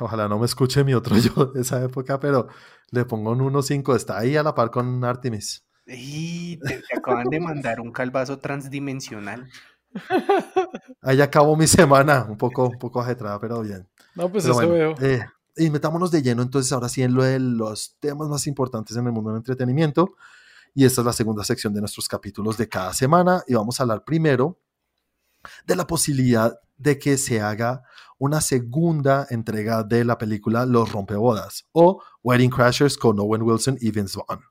ojalá no me escuche mi otro yo de esa época, pero le pongo un 1.5. Está ahí a la par con Artemis. Y te, acaban de mandar un calvazo transdimensional. Ahí acabó mi semana, un poco, un poco ajetrada, pero bien. No, pues eso veo. Eh, y metámonos de lleno entonces ahora sí en lo de los temas más importantes en el mundo del entretenimiento. Y esta es la segunda sección de nuestros capítulos de cada semana. Y vamos a hablar primero de la posibilidad de que se haga una segunda entrega de la película Los Rompebodas o Wedding Crashers con Owen Wilson y Vince Vaughn.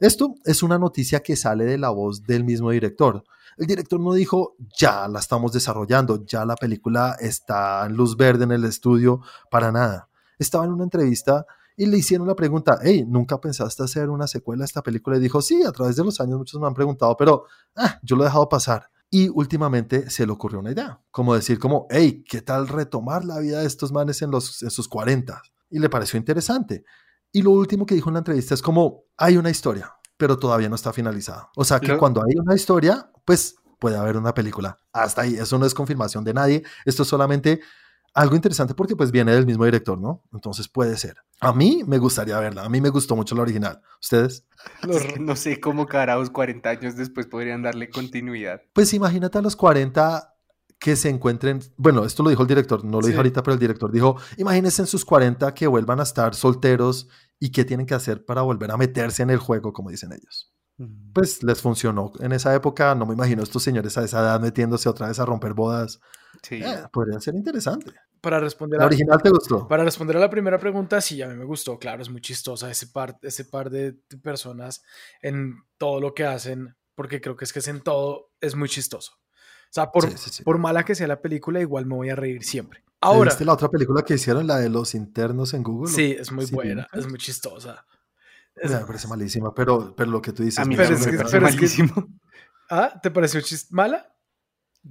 Esto es una noticia que sale de la voz del mismo director. El director no dijo, ya la estamos desarrollando, ya la película está en luz verde en el estudio, para nada. Estaba en una entrevista y le hicieron la pregunta, hey, ¿nunca pensaste hacer una secuela a esta película? Y dijo, sí, a través de los años muchos me han preguntado, pero ah, yo lo he dejado pasar. Y últimamente se le ocurrió una idea, como decir como, hey, ¿qué tal retomar la vida de estos manes en, sus 40? Y le pareció interesante. Y lo último que dijo en la entrevista es como, hay una historia, pero todavía no está finalizada. O sea que cuando hay una historia, pues puede haber una película. Hasta ahí, eso no es confirmación de nadie, esto es solamente algo interesante porque pues viene del mismo director, ¿no? Entonces puede ser. A mí me gustaría verla, a mí me gustó mucho la original. ¿Ustedes? No, sé cómo caraos 40 años después podrían darle continuidad. Pues imagínate a los 40 que se encuentren, bueno, esto lo dijo el director, no lo dijo ahorita, pero el director dijo, imagínense en sus 40 que vuelvan a estar solteros y qué tienen que hacer para volver a meterse en el juego, como dicen ellos. Pues les funcionó en esa época, no me imagino estos señores a esa edad metiéndose otra vez a romper bodas. Sí. Eh, podría ser interesante. Para responder ¿La original te gustó? Para responder a la primera pregunta, sí, a mí me gustó. Claro, es muy chistosa ese par, ese par de personas en todo lo que hacen, porque creo que es que es en todo, es muy chistoso. O sea, por, por mala que sea la película, igual me voy a reír siempre. Ahora. ¿Viste la otra película que hicieron, la de los internos en Google? Sí, es muy buena, es muy chistosa. me parece malísima, pero, pero lo que tú dices. A mí me parece malísimo. ¿Ah? ¿Te pareció mala?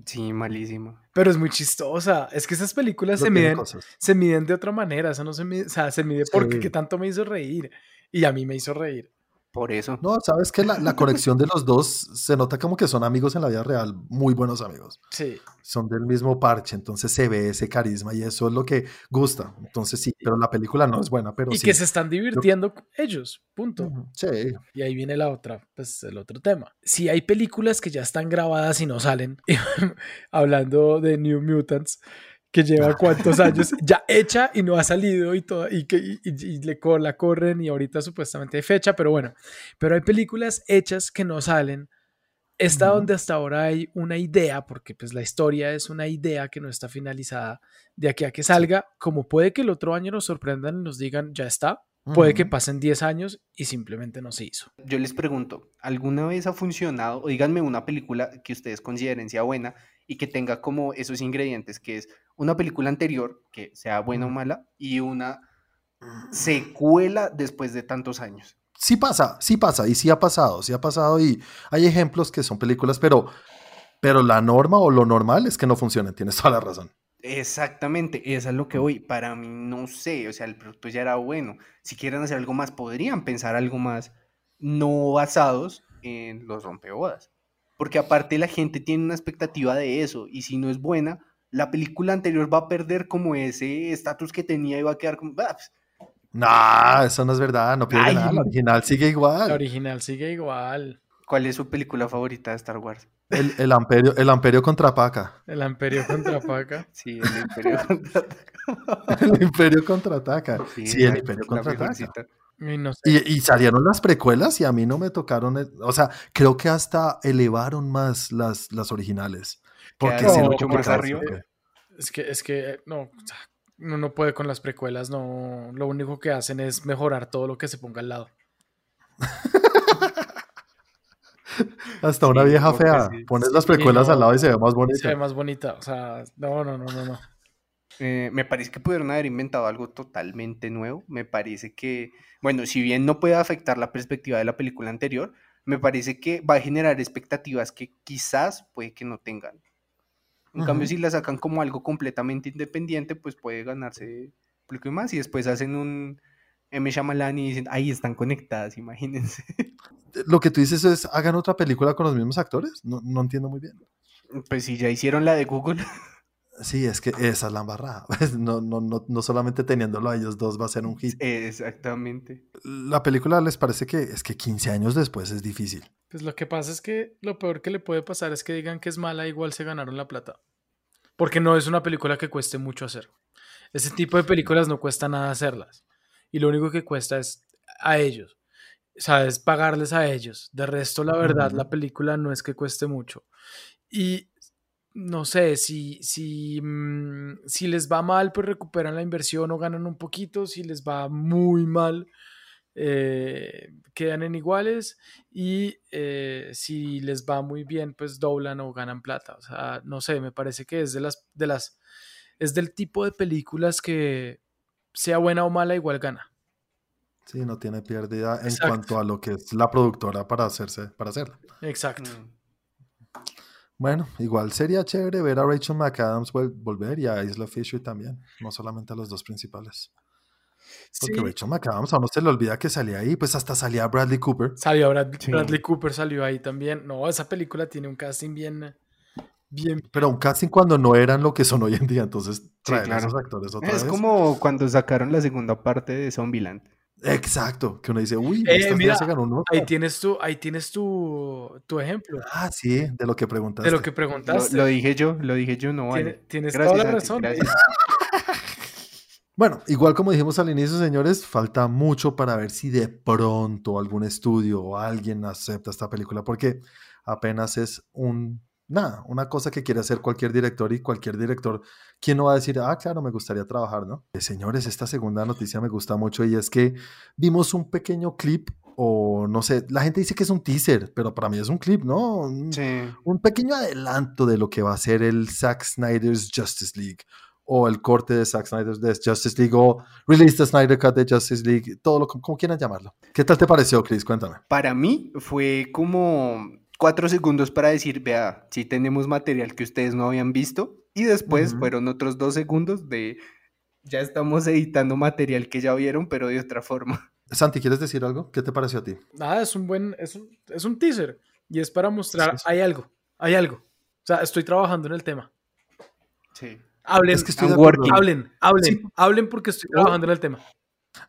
Sí, malísimo. Pero es muy chistosa. Es que esas películas se miden, se miden de otra manera. Eso no se mide, o sea, se mide porque qué tanto me hizo reír. Y a mí me hizo reír. Por eso. No, sabes que la, la, conexión de los dos se nota como que son amigos en la vida real, muy buenos amigos. Sí. Son del mismo parche, entonces se ve ese carisma y eso es lo que gusta. Entonces sí, pero la película no es buena, pero y que se están divirtiendo ellos, punto. Sí. Y ahí viene la otra, pues el otro tema. Si hay películas que ya están grabadas y no salen, hablando de New Mutants, que lleva cuántos años ya hecha y no ha salido y, todo, y, que, y, le, la corren y ahorita supuestamente hay fecha, pero bueno, pero hay películas hechas que no salen. Está donde hasta ahora hay una idea, porque pues la historia es una idea que no está finalizada de aquí a que salga, como puede que el otro año nos sorprendan y nos digan, ya está, puede que pasen 10 años y simplemente no se hizo. Yo les pregunto, ¿alguna vez ha funcionado? O díganme una película que ustedes consideren sea buena y que tenga como esos ingredientes, que es una película anterior, que sea buena o mala, y una secuela después de tantos años. Sí pasa, sí pasa, y sí ha pasado, sí ha pasado, y hay ejemplos que son películas, pero, pero la norma o lo normal es que no funcionen, tienes toda la razón. Exactamente, eso es lo que voy. Para mí, no sé, o sea, el producto ya era bueno. Si quieren hacer algo más, podrían pensar algo más, no basados en los rompebodas. Porque aparte la gente tiene una expectativa de eso, y si no es buena, la película anterior va a perder como ese estatus que tenía y va a quedar como... Ah, pues". No, eso no es verdad, no pierde nada, la original sigue igual. La original sigue igual. ¿Cuál es su película favorita de Star Wars? El, el, Amperio, el Amperio contra Paca. El Amperio contraataca. Sí, el Imperio contraataca. el Imperio contraataca. Sí, sí el Imperio contraataca. Y, no sé. y, y, salieron las precuelas y a mí no me tocaron. El, o sea, creo que hasta elevaron más las, las originales. Porque no, si mucho más arriba. Es que, es que no, no, no puede con las precuelas. No, lo único que hacen es mejorar todo lo que se ponga al lado. Hasta una vieja fea. Pones las precuelas al lado y se ve más bonita. Se ve más bonita. O sea, no, no, no, no, no. Eh, me parece que pudieron haber inventado algo totalmente nuevo. Me parece que, bueno, si bien no puede afectar la perspectiva de la película anterior, me parece que va a generar expectativas que quizás puede que no tengan. En cambio, si la sacan como algo completamente independiente, pues puede ganarse y más. Y después hacen un M. Shyamalan y dicen, ahí están conectadas, imagínense. Lo que tú dices es, hagan otra película con los mismos actores. No, no entiendo muy bien. Pues si ya hicieron la de Google. Sí, es que esa es la embarrada. No, no, no, no solamente teniéndolo a ellos dos va a ser un hit. Exactamente. La película les parece que es que 15 años después es difícil. Pues lo que pasa es que lo peor que le puede pasar es que digan que es mala, igual se ganaron la plata. Porque no es una película que cueste mucho hacer. Ese tipo de películas no cuesta nada hacerlas. Y lo único que cuesta es a ellos. ¿Sabes? Pagarles a ellos. De resto, la verdad, la película no es que cueste mucho. Y no sé, si, si, mm, si les va mal, pues recuperan la inversión o ganan un poquito. Si les va muy mal, eh, quedan en iguales. Y eh, si les va muy bien, pues doblan o ganan plata. O sea, no sé, me parece que es de las, de las, es del tipo de películas que sea buena o mala, igual gana. Sí, no tiene pérdida en cuanto a lo que es la productora para hacerse, para hacerla. Exacto. Mm. Bueno, igual sería chévere ver a Rachel McAdams volver y a Isla Fisher también, no solamente a los dos principales. Porque Rachel McAdams a uno se le olvida que salía ahí, pues hasta salía Bradley Cooper. Salió Bradley, Bradley Cooper, salió ahí también. No, esa película tiene un casting bien, bien. Pero un casting cuando no eran lo que son hoy en día, entonces traen a esos actores otra es vez. como cuando sacaron la segunda parte de Zombieland. Exacto, que uno dice, uy, eh, mira, se ganó un ahí tienes tu, ahí tienes tu, tu, ejemplo. Ah, sí, de lo que preguntaste. De lo que preguntaste. Lo, lo dije yo, lo dije yo, no vale. Tienes, toda la razón. bueno, igual como dijimos al inicio, señores, falta mucho para ver si de pronto algún estudio o alguien acepta esta película, porque apenas es un nada, una cosa que quiere hacer cualquier director y cualquier director, ¿quién no va a decir, ah, claro, me gustaría trabajar, ¿no? Eh, señores, esta segunda noticia me gusta mucho y es que vimos un pequeño clip o no sé, la gente dice que es un teaser, pero para mí es un clip, ¿no? Un, sí. un pequeño adelanto de lo que va a ser el Zack Snyder's Justice League o el corte de Zack Snyder's de Justice League o Release the Snyder Cut de Justice League, todo lo como quieran llamarlo. ¿Qué tal te pareció, Chris? Cuéntame. Para mí fue como cuatro segundos para decir, vea, si tenemos material que ustedes no habían visto. Y después fueron otros dos segundos de, ya estamos editando material que ya vieron, pero de otra forma. Santi, ¿quieres decir algo? ¿Qué te pareció a ti? Nada, es un buen, es un, es un teaser. Y es para mostrar, sí, sí. hay algo, hay algo. O sea, estoy trabajando en el tema. Sí. Hablen, es que estoy hablen, hablen, sí. hablen porque estoy trabajando en el tema.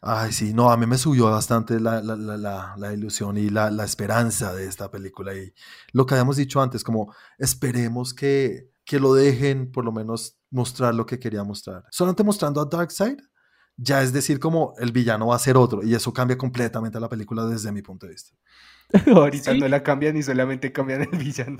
Ay, sí, no, a mí me subió bastante la, la, la, la ilusión y la, esperanza de esta película. Y lo que habíamos dicho antes, como esperemos que, que lo dejen por lo menos mostrar lo que quería mostrar. Solamente mostrando a Darkseid, ya es decir, como el villano va a ser otro. Y eso cambia completamente la película desde mi punto de vista. Ahorita ¿Sí? no la cambian y solamente cambian el villano.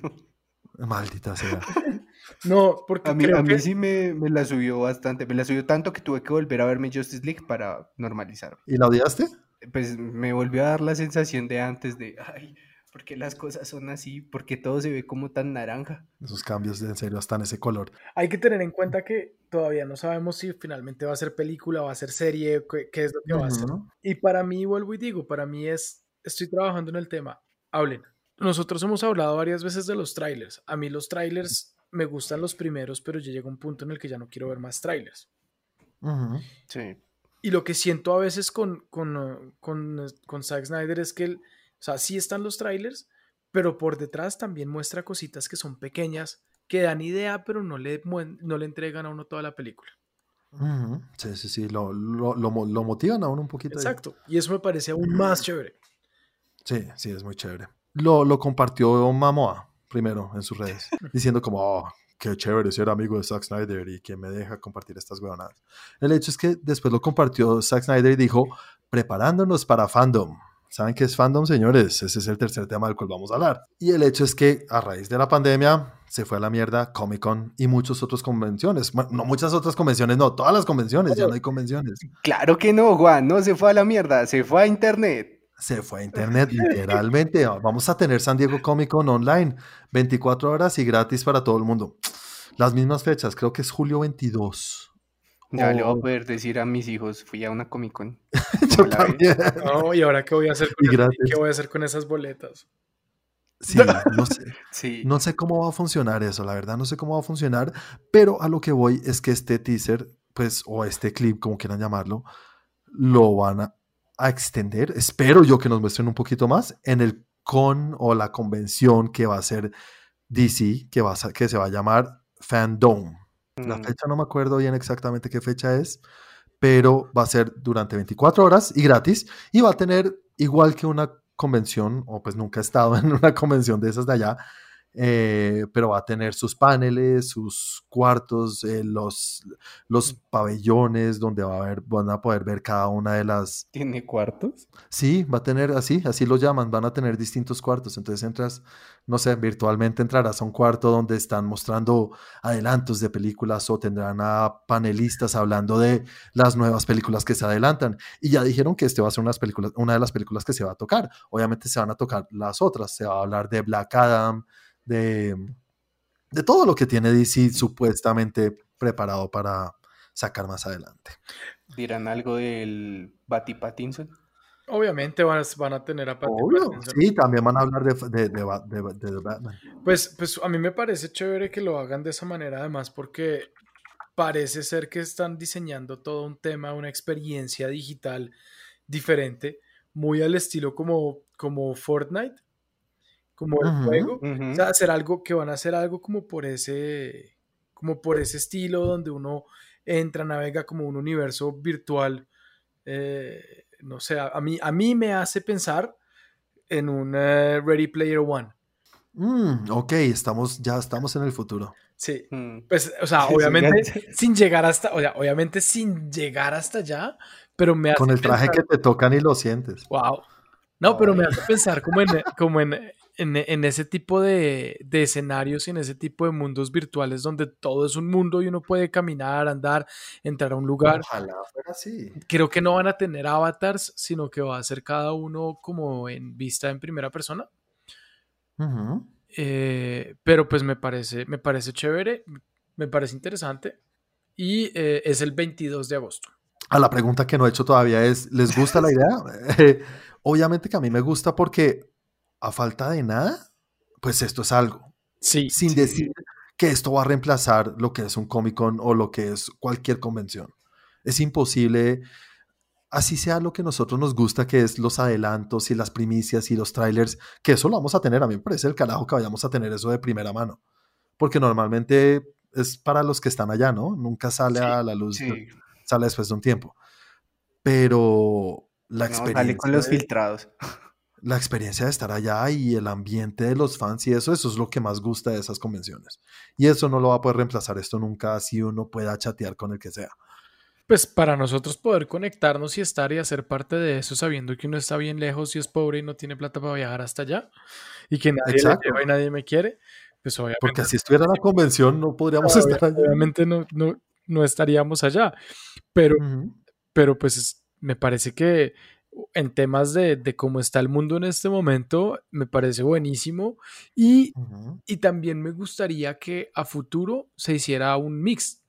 Maldita sea. No, porque a mí, creo a mí que... sí me, me, la subió bastante. Me la subió tanto que tuve que volver a verme Justice League para normalizar. ¿Y la odiaste? Pues me volvió a dar la sensación de antes de, ay, ¿por qué las cosas son así? ¿Por qué todo se ve como tan naranja? Esos cambios de en serio están ese color. Hay que tener en cuenta que todavía no sabemos si finalmente va a ser película, va a ser serie, qué, qué es lo que uh -huh. va a ser. Y para mí, vuelvo y digo, para mí es, estoy trabajando en el tema. Hablen. Nosotros hemos hablado varias veces de los trailers. A mí los trailers me gustan los primeros, pero ya llega un punto en el que ya no quiero ver más trailers. Sí. Y lo que siento a veces con, con, con, con Zack Snyder es que, él, o sea, sí están los trailers, pero por detrás también muestra cositas que son pequeñas, que dan idea, pero no le, no le entregan a uno toda la película. Sí, sí, sí, lo, lo, lo, motivan a uno un poquito. Exacto, y eso me parece aún más chévere. Sí, sí, es muy chévere. Lo, lo compartió Mamoa primero en sus redes, diciendo como, oh, qué chévere ser amigo de Zack Snyder y que me deja compartir estas huevonadas. El hecho es que después lo compartió Zack Snyder y dijo, preparándonos para fandom. ¿Saben qué es fandom, señores? Ese es el tercer tema del cual vamos a hablar. Y el hecho es que a raíz de la pandemia se fue a la mierda Comic Con y muchas otras convenciones. Bueno, no muchas otras convenciones, no, todas las convenciones, ya no hay convenciones. Claro que no, Juan, no se fue a la mierda, se fue a Internet. Se fue a Internet, literalmente. Vamos a tener San Diego Comic Con online, 24 horas y gratis para todo el mundo. Las mismas fechas, creo que es julio 22. Ya le voy a oh. poder decir a mis hijos, fui a una Comic Con. Yo también. No, y ahora qué voy a hacer con, ¿qué voy a hacer con esas boletas. Sí, no sé. No sé cómo va a funcionar eso, la verdad, no sé cómo va a funcionar, pero a lo que voy es que este teaser, pues, o este clip, como quieran llamarlo, lo van a, extender. Espero yo que nos muestren un poquito más en el con o la convención que va a ser DC, que, va a, que se va a llamar Fandom. La mm. fecha no me acuerdo bien exactamente qué fecha es, pero va a ser durante 24 horas y gratis y va a tener igual que una convención, o pues nunca he estado en una convención de esas de allá, eh, pero va a tener sus paneles, sus cuartos, eh, los, los pabellones donde va a haber, van a poder ver cada una de las... ¿Tiene cuartos? Sí, va a tener así, así lo llaman, van a tener distintos cuartos. Entonces entras, no sé, virtualmente entrarás a un cuarto donde están mostrando adelantos de películas o tendrán a panelistas hablando de las nuevas películas que se adelantan. Y ya dijeron que este va a ser unas películas, una de las películas que se va a tocar. Obviamente se van a tocar las otras, se va a hablar de Black Adam de, de todo lo que tiene DC supuestamente preparado para sacar más adelante. ¿Dirán algo del Batty Pattinson? Obviamente van a, van a tener a Patty Pattinson. Sí, también van a hablar de, de, Batman. Pues, pues a mí me parece chévere que lo hagan de esa manera, además, porque parece ser que están diseñando todo un tema, una experiencia digital diferente, muy al estilo como, como Fortnite como el juego. O sea, hacer algo que van a hacer algo como por ese, como por ese estilo donde uno entra, navega como un universo virtual. Eh, no sé, a mí, a mí me hace pensar en un eh, Ready Player One. Mm, ok, estamos, ya estamos en el futuro. Sí, mm. pues, o sea, obviamente sin llegar hasta, o sea, obviamente sin llegar hasta allá, pero me hace Con el traje que te tocan y lo sientes. Wow. No, pero me hace pensar como en, como en, en, ese tipo de, escenarios y en ese tipo de mundos virtuales donde todo es un mundo y uno puede caminar, andar, entrar a un lugar. Ojalá fuera así. Creo que no van a tener avatars, sino que va a ser cada uno como en vista en primera persona. Eh, pero pues me parece, me parece chévere, me parece interesante y eh, es el 22 de agosto. A la pregunta que no he hecho todavía es, ¿les gusta la idea? obviamente que a mí me gusta porque a falta de nada, pues esto es algo. Sí. Sin decir que esto va a reemplazar lo que es un Comic Con o lo que es cualquier convención. Es imposible, así sea lo que a nosotros nos gusta, que es los adelantos y las primicias y los trailers, que eso lo vamos a tener. A mí me parece el carajo que vayamos a tener eso de primera mano. Porque normalmente es para los que están allá, ¿no? Nunca sale a la luz, sale después de un tiempo. Pero la experiencia. sale con los filtrados la experiencia de estar allá y el ambiente de los fans y eso, eso es lo que más gusta de esas convenciones. Y eso no lo va a poder reemplazar esto nunca, así uno pueda chatear con el que sea. Pues para nosotros poder conectarnos y estar y hacer parte de eso, sabiendo que uno está bien lejos y es pobre y no tiene plata para viajar hasta allá y que nadie, y nadie me quiere, pues obviamente. Porque si estuviera la convención no podríamos estar allá. Obviamente no, no, no estaríamos allá. Pero, pero pues me parece que en temas de, cómo está el mundo en este momento, me parece buenísimo. Y, también me gustaría que a futuro se hiciera un mix,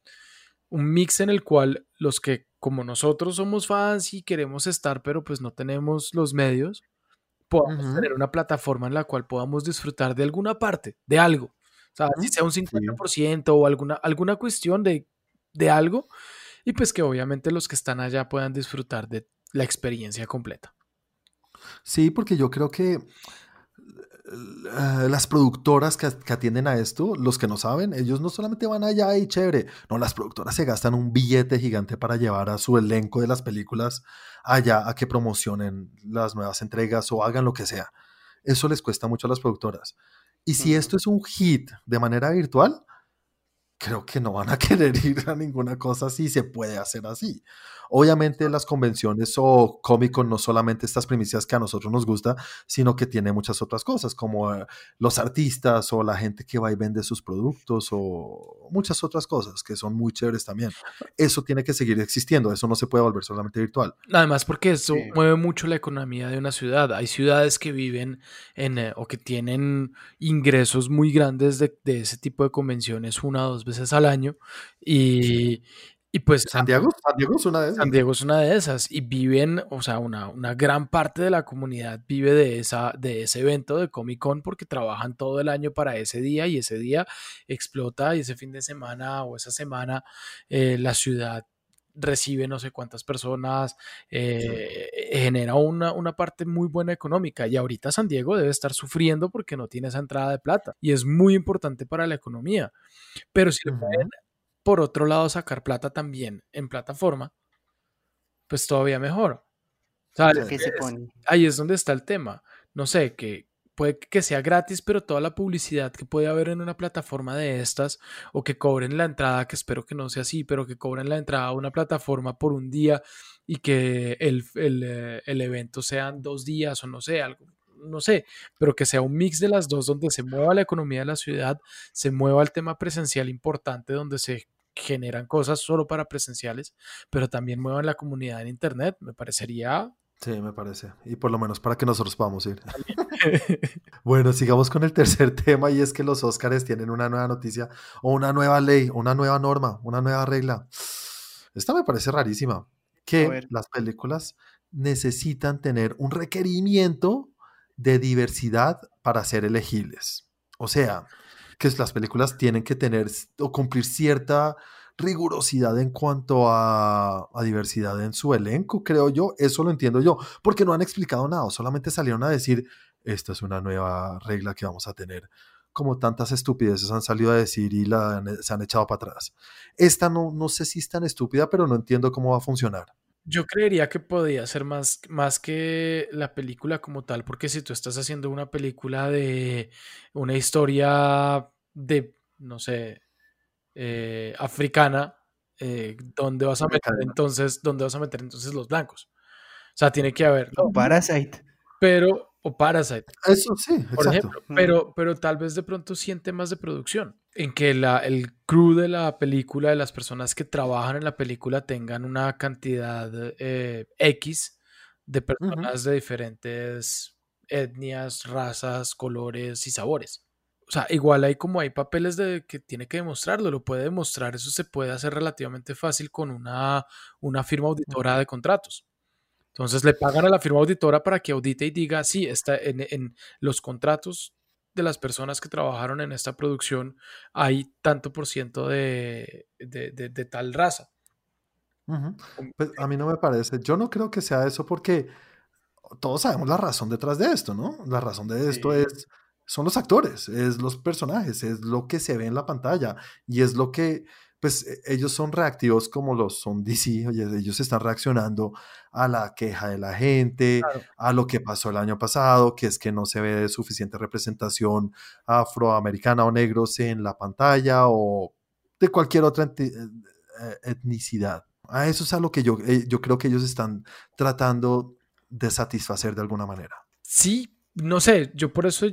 un mix en el cual los que como nosotros somos fans y queremos estar, pero pues no tenemos los medios, podamos tener una plataforma en la cual podamos disfrutar de alguna parte, de algo. O sea, si sea un 50% o alguna, alguna cuestión de, de, algo, o alguna, alguna cuestión de, de algo, y pues que obviamente los que están allá puedan disfrutar de la experiencia completa. Sí, porque yo creo que las productoras que, atienden a esto, los que no saben, ellos no solamente van allá y chévere, no, las productoras se gastan un billete gigante para llevar a su elenco de las películas allá a que promocionen las nuevas entregas o hagan lo que sea. Eso les cuesta mucho a las productoras. Y si esto es un hit de manera virtual, creo que no van a querer ir a ninguna cosa si se puede hacer así. Obviamente las convenciones o Comic Con no solamente estas primicias que a nosotros nos gusta, sino que tiene muchas otras cosas, como eh, los artistas o la gente que va y vende sus productos o muchas otras cosas que son muy chéveres también. Eso tiene que seguir existiendo, eso no se puede volver solamente virtual. Además porque eso mueve mucho la economía de una ciudad. Hay ciudades que viven en, eh, o que tienen ingresos muy grandes de, de ese tipo de convenciones una o dos veces al año y, y pues San Diego, San Diego es una de esas. San Diego es una de esas. Y viven, o sea, una, una gran parte de la comunidad vive de, esa, de ese evento de Comic Con porque trabajan todo el año para ese día y ese día explota y ese fin de semana o esa semana eh, la ciudad recibe no sé cuántas personas, eh, genera una, una, parte muy buena económica y ahorita San Diego debe estar sufriendo porque no tiene esa entrada de plata y es muy importante para la economía. Pero si pueden por otro lado sacar plata también en plataforma, pues todavía mejor. ahí es donde está el tema. No sé, que puede que sea gratis, pero toda la publicidad que puede haber en una plataforma de estas, o que cobren la entrada, que espero que no sea así, pero que cobren la entrada a una plataforma por un día y que el, el, eh, el evento sean dos días o no sé, algo no sé, pero que sea un mix de las dos donde se mueva la economía de la ciudad, se mueva el tema presencial importante donde se generan cosas solo para presenciales, pero también muevan la comunidad en Internet, me parecería... Sí, me parece. Y por lo menos para que nosotros podamos ir. bueno, sigamos con el tercer tema y es que los Óscares tienen una nueva noticia o una nueva ley, una nueva norma, una nueva regla. Esta me parece rarísima, que las películas necesitan tener un requerimiento de diversidad para ser elegibles. O sea, que las películas tienen que tener o cumplir cierta rigurosidad en cuanto a, diversidad en su elenco, creo yo. Eso lo entiendo yo, porque no han explicado nada, solamente salieron a decir, esta es una nueva regla que vamos a tener. Como tantas estupideces han salido a decir y la, se han echado para atrás. Esta no, no sé si es tan estúpida, pero no entiendo cómo va a funcionar. Yo creería que podría ser más, más que la película como tal, porque si tú estás haciendo una película de una historia de, no sé, eh, africana, eh, ¿dónde vas a meter entonces, dónde vas a meter entonces los blancos? O sea, tiene que haber. Parasite. Pero, o Parasite. Eso sí, por ejemplo. Pero, pero tal vez de pronto siente más de producción en que la, el crew de la película, de las personas que trabajan en la película, tengan una cantidad eh, X de personas de diferentes etnias, razas, colores y sabores. O sea, igual hay como hay papeles de que tiene que demostrarlo, lo puede demostrar, eso se puede hacer relativamente fácil con una, una firma auditora de contratos. Entonces le pagan a la firma auditora para que audite y diga, sí, está en, en los contratos de las personas que trabajaron en esta producción hay tanto por ciento de, de, tal raza. Pues a mí no me parece. Yo no creo que sea eso porque todos sabemos la razón detrás de esto, ¿no? La razón de esto es, son los actores, es los personajes, es lo que se ve en la pantalla y es lo que pues e, ellos son reactivos como los son DC, ellos están reaccionando a la queja de la gente, a lo que pasó el año pasado, que es que no se ve suficiente representación afroamericana o negros en la pantalla o de cualquier otra eh, eh, etnicidad. A eso es a lo que yo, eh, yo creo que ellos están tratando de satisfacer de alguna manera. Sí, no sé, yo por eso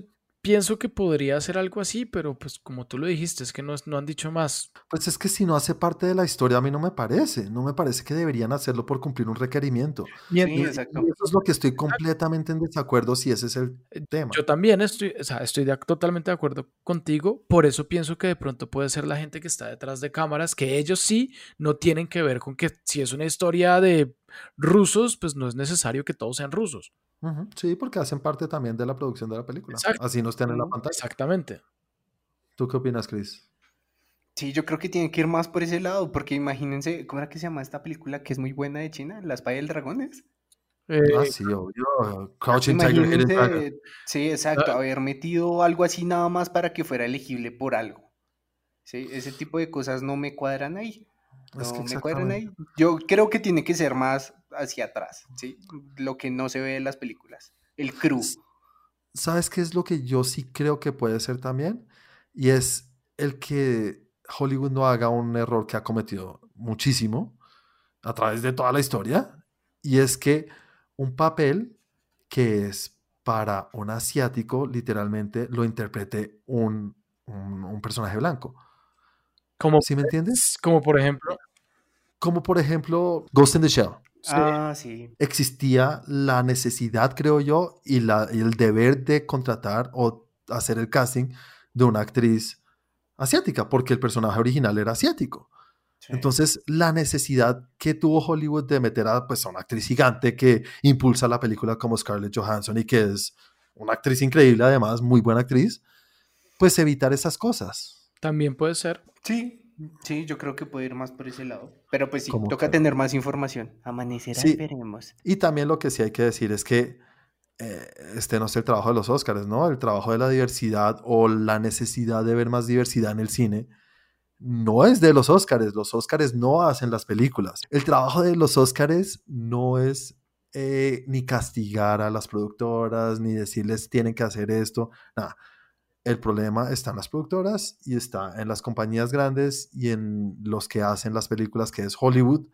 pienso que podría ser algo así, pero pues como tú lo dijiste, es que no, no, han dicho más. Pues es que si no hace parte de la historia, a mí no me parece, no me parece que deberían hacerlo por cumplir un requerimiento. Y, eso es lo que estoy completamente en desacuerdo si ese es el eh, tema. Yo también estoy, o sea, estoy totalmente de acuerdo contigo, por eso pienso que de pronto puede ser la gente que está detrás de cámaras, que ellos sí no tienen que ver con que si es una historia de rusos, pues no es necesario que todos sean rusos. Sí, porque hacen parte también de la producción de la película. Así no estén en la pantalla. Exactamente. ¿Tú qué opinas, Chris? Sí, yo creo que tiene que ir más por ese lado, porque imagínense, ¿cómo era que se llama esta película que es muy buena de China? La espalda del dragones. Eh, ah, sí, obvio. Crouching Tiger, Sí, exacto. Ah. Haber metido algo así nada más para que fuera elegible por algo. Sí, ese tipo de cosas no me cuadran ahí. No me cuadran ahí. Yo creo que tiene que ser más hacia atrás, ¿sí? Lo que no se ve en las películas. El crew. ¿Sabes qué es lo que yo sí creo que puede ser también? Y es el que Hollywood no haga un error que ha cometido muchísimo a través de toda la historia. Y es que un papel que es para un asiático, literalmente lo interprete un, un, personaje blanco. Como, ¿Sí me entiendes? Como por ejemplo. Como por ejemplo Ghost in the Shell. Ah, sí. Existía la necesidad, creo yo, y, la, y el deber de contratar o hacer el casting de una actriz asiática, porque el personaje original era asiático. Entonces, la necesidad que tuvo Hollywood de meter a, pues, a una actriz gigante que impulsa la película como Scarlett Johansson y que es una actriz increíble, además, muy buena actriz, pues evitar esas cosas. También puede ser. Sí, Sí, yo creo que puede ir más por ese lado. Pero pues sí, toca tener más información. Amanecerá y veremos. Y también lo que sí hay que decir es que eh, este no es el trabajo de los Oscars, ¿no? El trabajo de la diversidad o la necesidad de ver más diversidad en el cine no es de los Oscars. Los Oscars no hacen las películas. El trabajo de los Oscars no es eh, ni castigar a las productoras, ni decirles tienen que hacer esto. Nada el problema está en las productoras y está en las compañías grandes y en los que hacen las películas, que es Hollywood,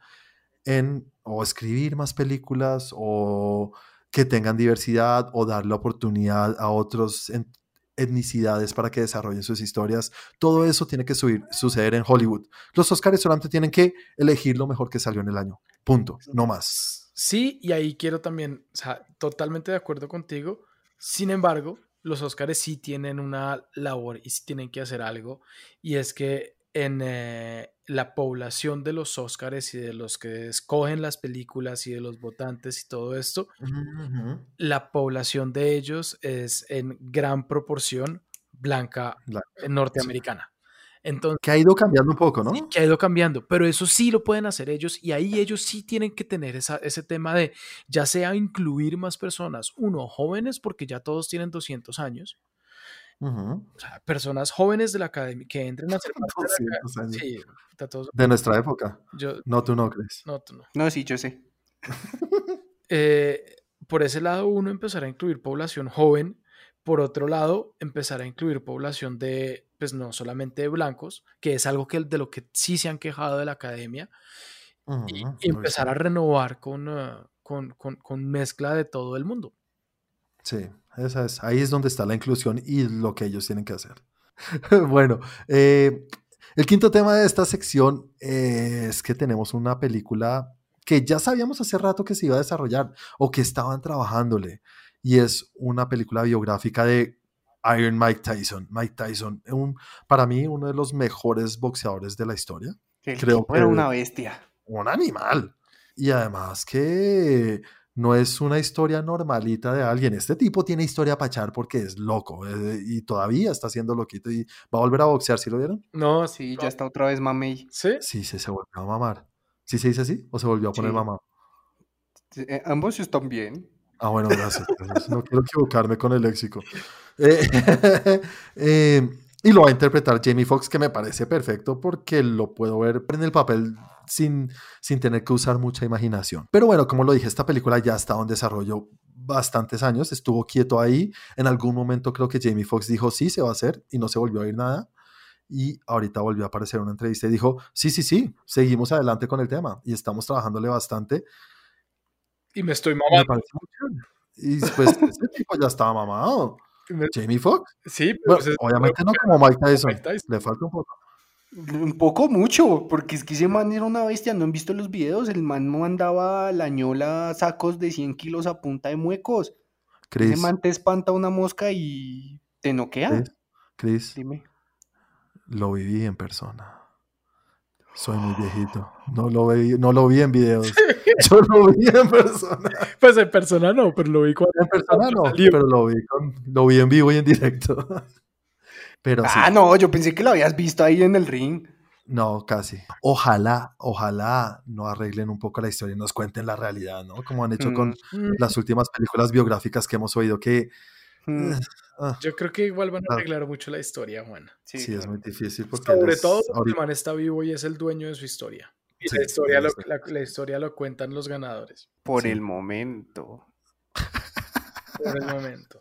en o escribir más películas o que tengan diversidad o dar la oportunidad a otras etnicidades para que desarrollen sus historias. Todo eso tiene que subir, suceder en Hollywood. Los Oscars solamente tienen que elegir lo mejor que salió en el año. Punto. No más. Sí, y ahí quiero también, o sea, totalmente de acuerdo contigo. Sin embargo, los Oscars sí tienen una labor y sí tienen que hacer algo, y es que en eh, la población de los Oscars y de los que escogen las películas y de los votantes y todo esto, la población de ellos es en gran proporción blanca, norteamericana. Entonces, que ha ido cambiando un poco, ¿no? que ha ido cambiando, pero eso sí lo pueden hacer ellos y ahí ellos sí tienen que tener ese tema de ya sea incluir más personas, uno, jóvenes porque ya todos tienen 200 años, o sea, personas jóvenes de la academia que entren a ser años. Sí, de nuestra época. Yo, no, tú no crees. No, tú no. No, sí, yo sé. eh, por ese lado, uno empezará a incluir población joven. Por otro lado, empezar a incluir población de pues no solamente de blancos, que es algo que, de lo que sí se han quejado de la academia, y, empezar a renovar ah, con, con, con, mezcla de todo el mundo. Sí, esa es, ahí es donde está la inclusión y lo que ellos tienen que hacer. bueno, eh, el quinto tema de esta sección es que tenemos una película que ya sabíamos hace rato que se iba a desarrollar o que estaban trabajándole. Y es una película biográfica de Iron Mike Tyson. Mike Tyson, un, para mí, uno de los mejores boxeadores de la historia. Creo que era una bestia. Un animal. Y además que no es una historia normalita de alguien. Este tipo tiene historia para echar porque es loco eh, y todavía está siendo loquito y va a volver a boxear, ¿sí lo vieron? No, sí, ya está otra vez mamey. ¿Sí? Sí, se, se volvió a mamar. ¿Sí se dice así? ¿O se volvió a poner mamá? Eh, ambos están bien. Ah, bueno, gracias. No quiero equivocarme con el léxico. Eh, eh, y lo va a interpretar Jamie Foxx, que me parece perfecto porque lo puedo ver en el papel sin, sin tener que usar mucha imaginación. Pero bueno, como lo dije, esta película ya estado en desarrollo bastantes años, estuvo quieto ahí. En algún momento creo que Jamie Foxx dijo sí, se va a hacer y no se volvió a oír nada. Y ahorita volvió a aparecer una entrevista y dijo, sí, sí, sí, seguimos adelante con el tema y estamos trabajándole bastante y me estoy mamando. y pues ese tipo ya estaba mamado. Jamie Foxx. Sí, pero pues, obviamente no como Mike Tyson. Le falta un poco. Un poco mucho, porque es que ese man era una bestia, no han visto los videos, el man mandaba la ñola sacos de 100 kilos a punta de muecos. Chris, ese man te espanta una mosca y te noquea. Chris, Dime. lo viví en persona. Soy muy viejito. No lo, vi, no lo vi en videos. Yo lo vi en persona. Pues en persona no, pero lo vi cuando. En persona no, pero lo vi, lo vi en vivo y en directo. Pero ah, no, yo pensé que lo habías visto ahí en el ring. No, casi. Ojalá, ojalá no arreglen un poco la historia y nos cuenten la realidad, ¿no? Como han hecho con mm. las últimas películas biográficas que hemos oído que... Mm. Eh, ah. Yo creo que igual van a ah. arreglar mucho la historia, Juan. Sí, es muy difícil porque... Sobre todo porque el man está vivo y es el dueño de su historia. Y la, historia lo, la, historia lo cuentan los ganadores. Por el momento. Por el momento.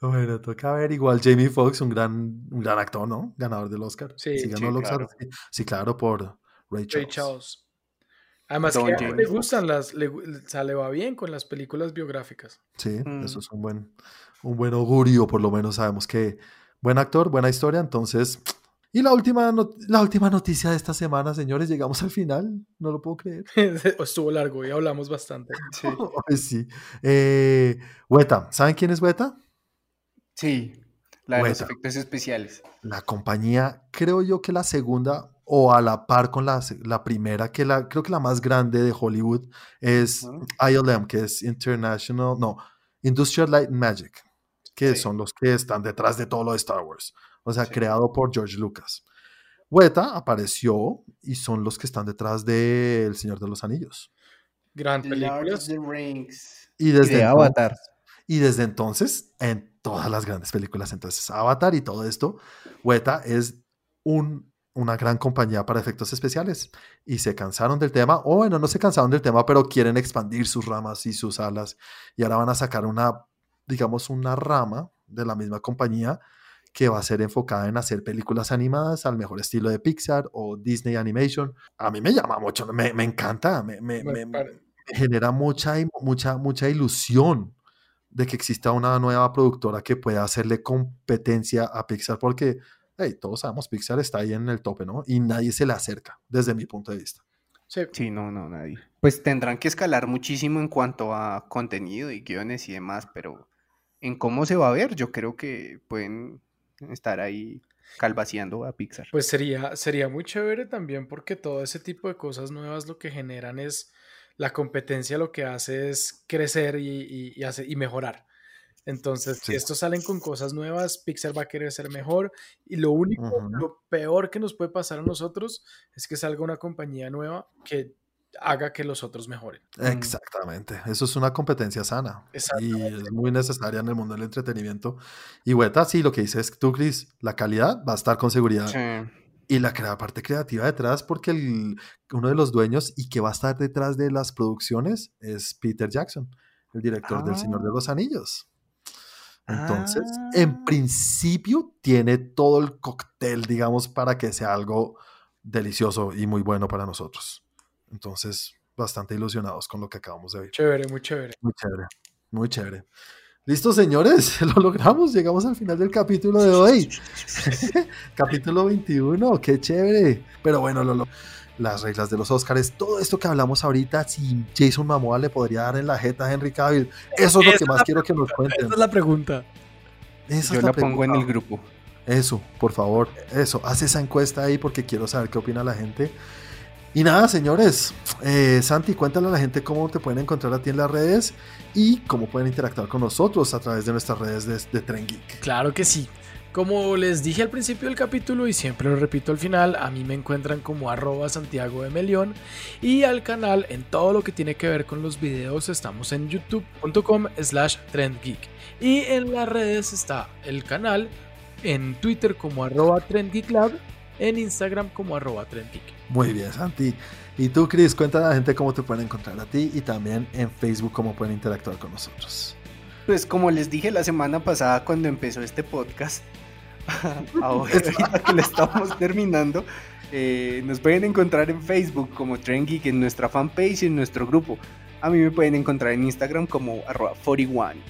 Bueno, toca ver igual Jamie Foxx, un gran, un gran actor, ¿no? Ganador del Oscar. Sí, sí, ganó el Oscar. Claro. Sí, claro, por Ray Charles. Además que le gustan las, le, le va bien con las películas biográficas. Sí, mm. eso es un buen, un buen augurio, por lo menos sabemos que buen actor, buena historia, entonces... Y la última, la última noticia de esta semana, señores, llegamos al final, no lo puedo creer. Estuvo largo y hablamos bastante. Sí. sí. Eh, Weta, ¿saben quién es Weta? Sí, la de los efectos especiales. La compañía, creo yo que la segunda o a la par con la, la primera, que la, creo que la más grande de Hollywood es ILM, que es International, no, Industrial Light Magic, que son los que están detrás de todo lo de Star Wars. O sea, creado por George Lucas. Weta apareció y son los que están detrás de El Señor de los Anillos. Gran película. Y desde Avatar. Y desde entonces, en todas las grandes películas. Entonces, Avatar y todo esto, Weta es un, una gran compañía para efectos especiales. Y se cansaron del tema, o bueno, no se cansaron del tema, pero quieren expandir sus ramas y sus alas. Y ahora van a sacar una, digamos, una rama de la misma compañía que va a ser enfocada en hacer películas animadas al mejor estilo de Pixar o Disney Animation. A mí me llama mucho, me, me encanta, me, me, me, genera mucha, mucha, mucha ilusión de que exista una nueva productora que pueda hacerle competencia a Pixar, porque hey, todos sabemos, Pixar está ahí en el tope, ¿no? Y nadie se le acerca, desde mi punto de vista. Sí. sí, no, no, nadie. Pues tendrán que escalar muchísimo en cuanto a contenido y guiones y demás, pero en cómo se va a ver, yo creo que pueden estar ahí calvaciando a Pixar. Pues sería, sería muy chévere también porque todo ese tipo de cosas nuevas lo que generan es la competencia lo que hace es crecer y, y, mejorar. Entonces, si estos salen con cosas nuevas, Pixar va a querer ser mejor. Y lo único, lo peor que nos puede pasar a nosotros es que salga una compañía nueva que haga que los otros mejoren. Mm. Exactamente. Eso es una competencia sana. Y es muy necesaria en el mundo del entretenimiento. Y Weta, sí, lo que dices tú, Chris, la calidad va a estar con seguridad. Sí y la parte creativa detrás, porque el, uno de los dueños y que va a estar detrás de las producciones es Peter Jackson, el director del Señor de los ah. Anillos. Entonces, en ah. principio, tiene todo el cóctel, digamos, para que sea algo delicioso y muy bueno para nosotros. Entonces, bastante ilusionados con lo que acabamos de ver. Chévere, muy chévere. Muy chévere, muy chévere. Listo, señores, lo logramos. Llegamos al final del capítulo de hoy. capítulo 21, qué chévere. Pero bueno, lo, las reglas de los Oscars, todo esto que hablamos ahorita, si Jason Momoa le podría dar en la jeta a Henry Cavill, eso es lo que más quiero que nos cuenten. Esa es la pregunta. Yo la, pongo en el grupo. Eso, por favor, eso, haz esa encuesta ahí porque quiero saber qué opina la gente. Y nada, señores, eh, Santi, cuéntale a la gente cómo te pueden encontrar a ti en las redes y cómo pueden interactuar con nosotros a través de nuestras redes de, de Geek. Claro que sí. Como les dije al principio del capítulo y siempre lo repito al final, a mí me encuentran como arroba Santiago de Melión y al canal en todo lo que tiene que ver con los videos estamos en youtube.com slash trendgeek y en las redes está el canal en Twitter como arroba trendgeeklab, en Instagram como arroba trendgeek. Muy bien, Santi. Y tú, Chris, cuéntale a la gente cómo te pueden encontrar a ti y también en Facebook cómo pueden interactuar con nosotros. Pues como les dije la semana pasada cuando empezó este podcast, ahora que lo estamos terminando, eh, nos pueden encontrar en Facebook como Trend Geek, en nuestra fanpage y en nuestro grupo. A mí me pueden encontrar en Instagram como arroba 41.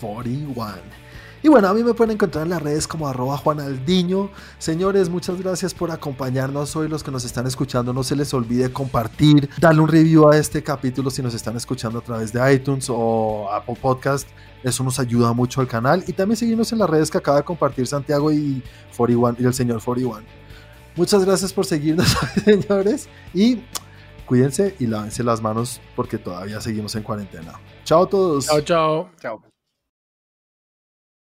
41. Y bueno, a mí me pueden encontrar en las redes como arroba juanaldiño. Señores, muchas gracias por acompañarnos hoy. Los que nos están escuchando, no se les olvide compartir, darle un review a este capítulo si nos están escuchando a través de iTunes o Apple Podcast. Eso nos ayuda mucho al canal. Y también seguirnos en las redes que acaba de compartir Santiago y, 41, y el señor 41. Muchas gracias por seguirnos, señores. Y cuídense y lávense las manos porque todavía seguimos en cuarentena. Chao a todos. Chao, chao. Chao.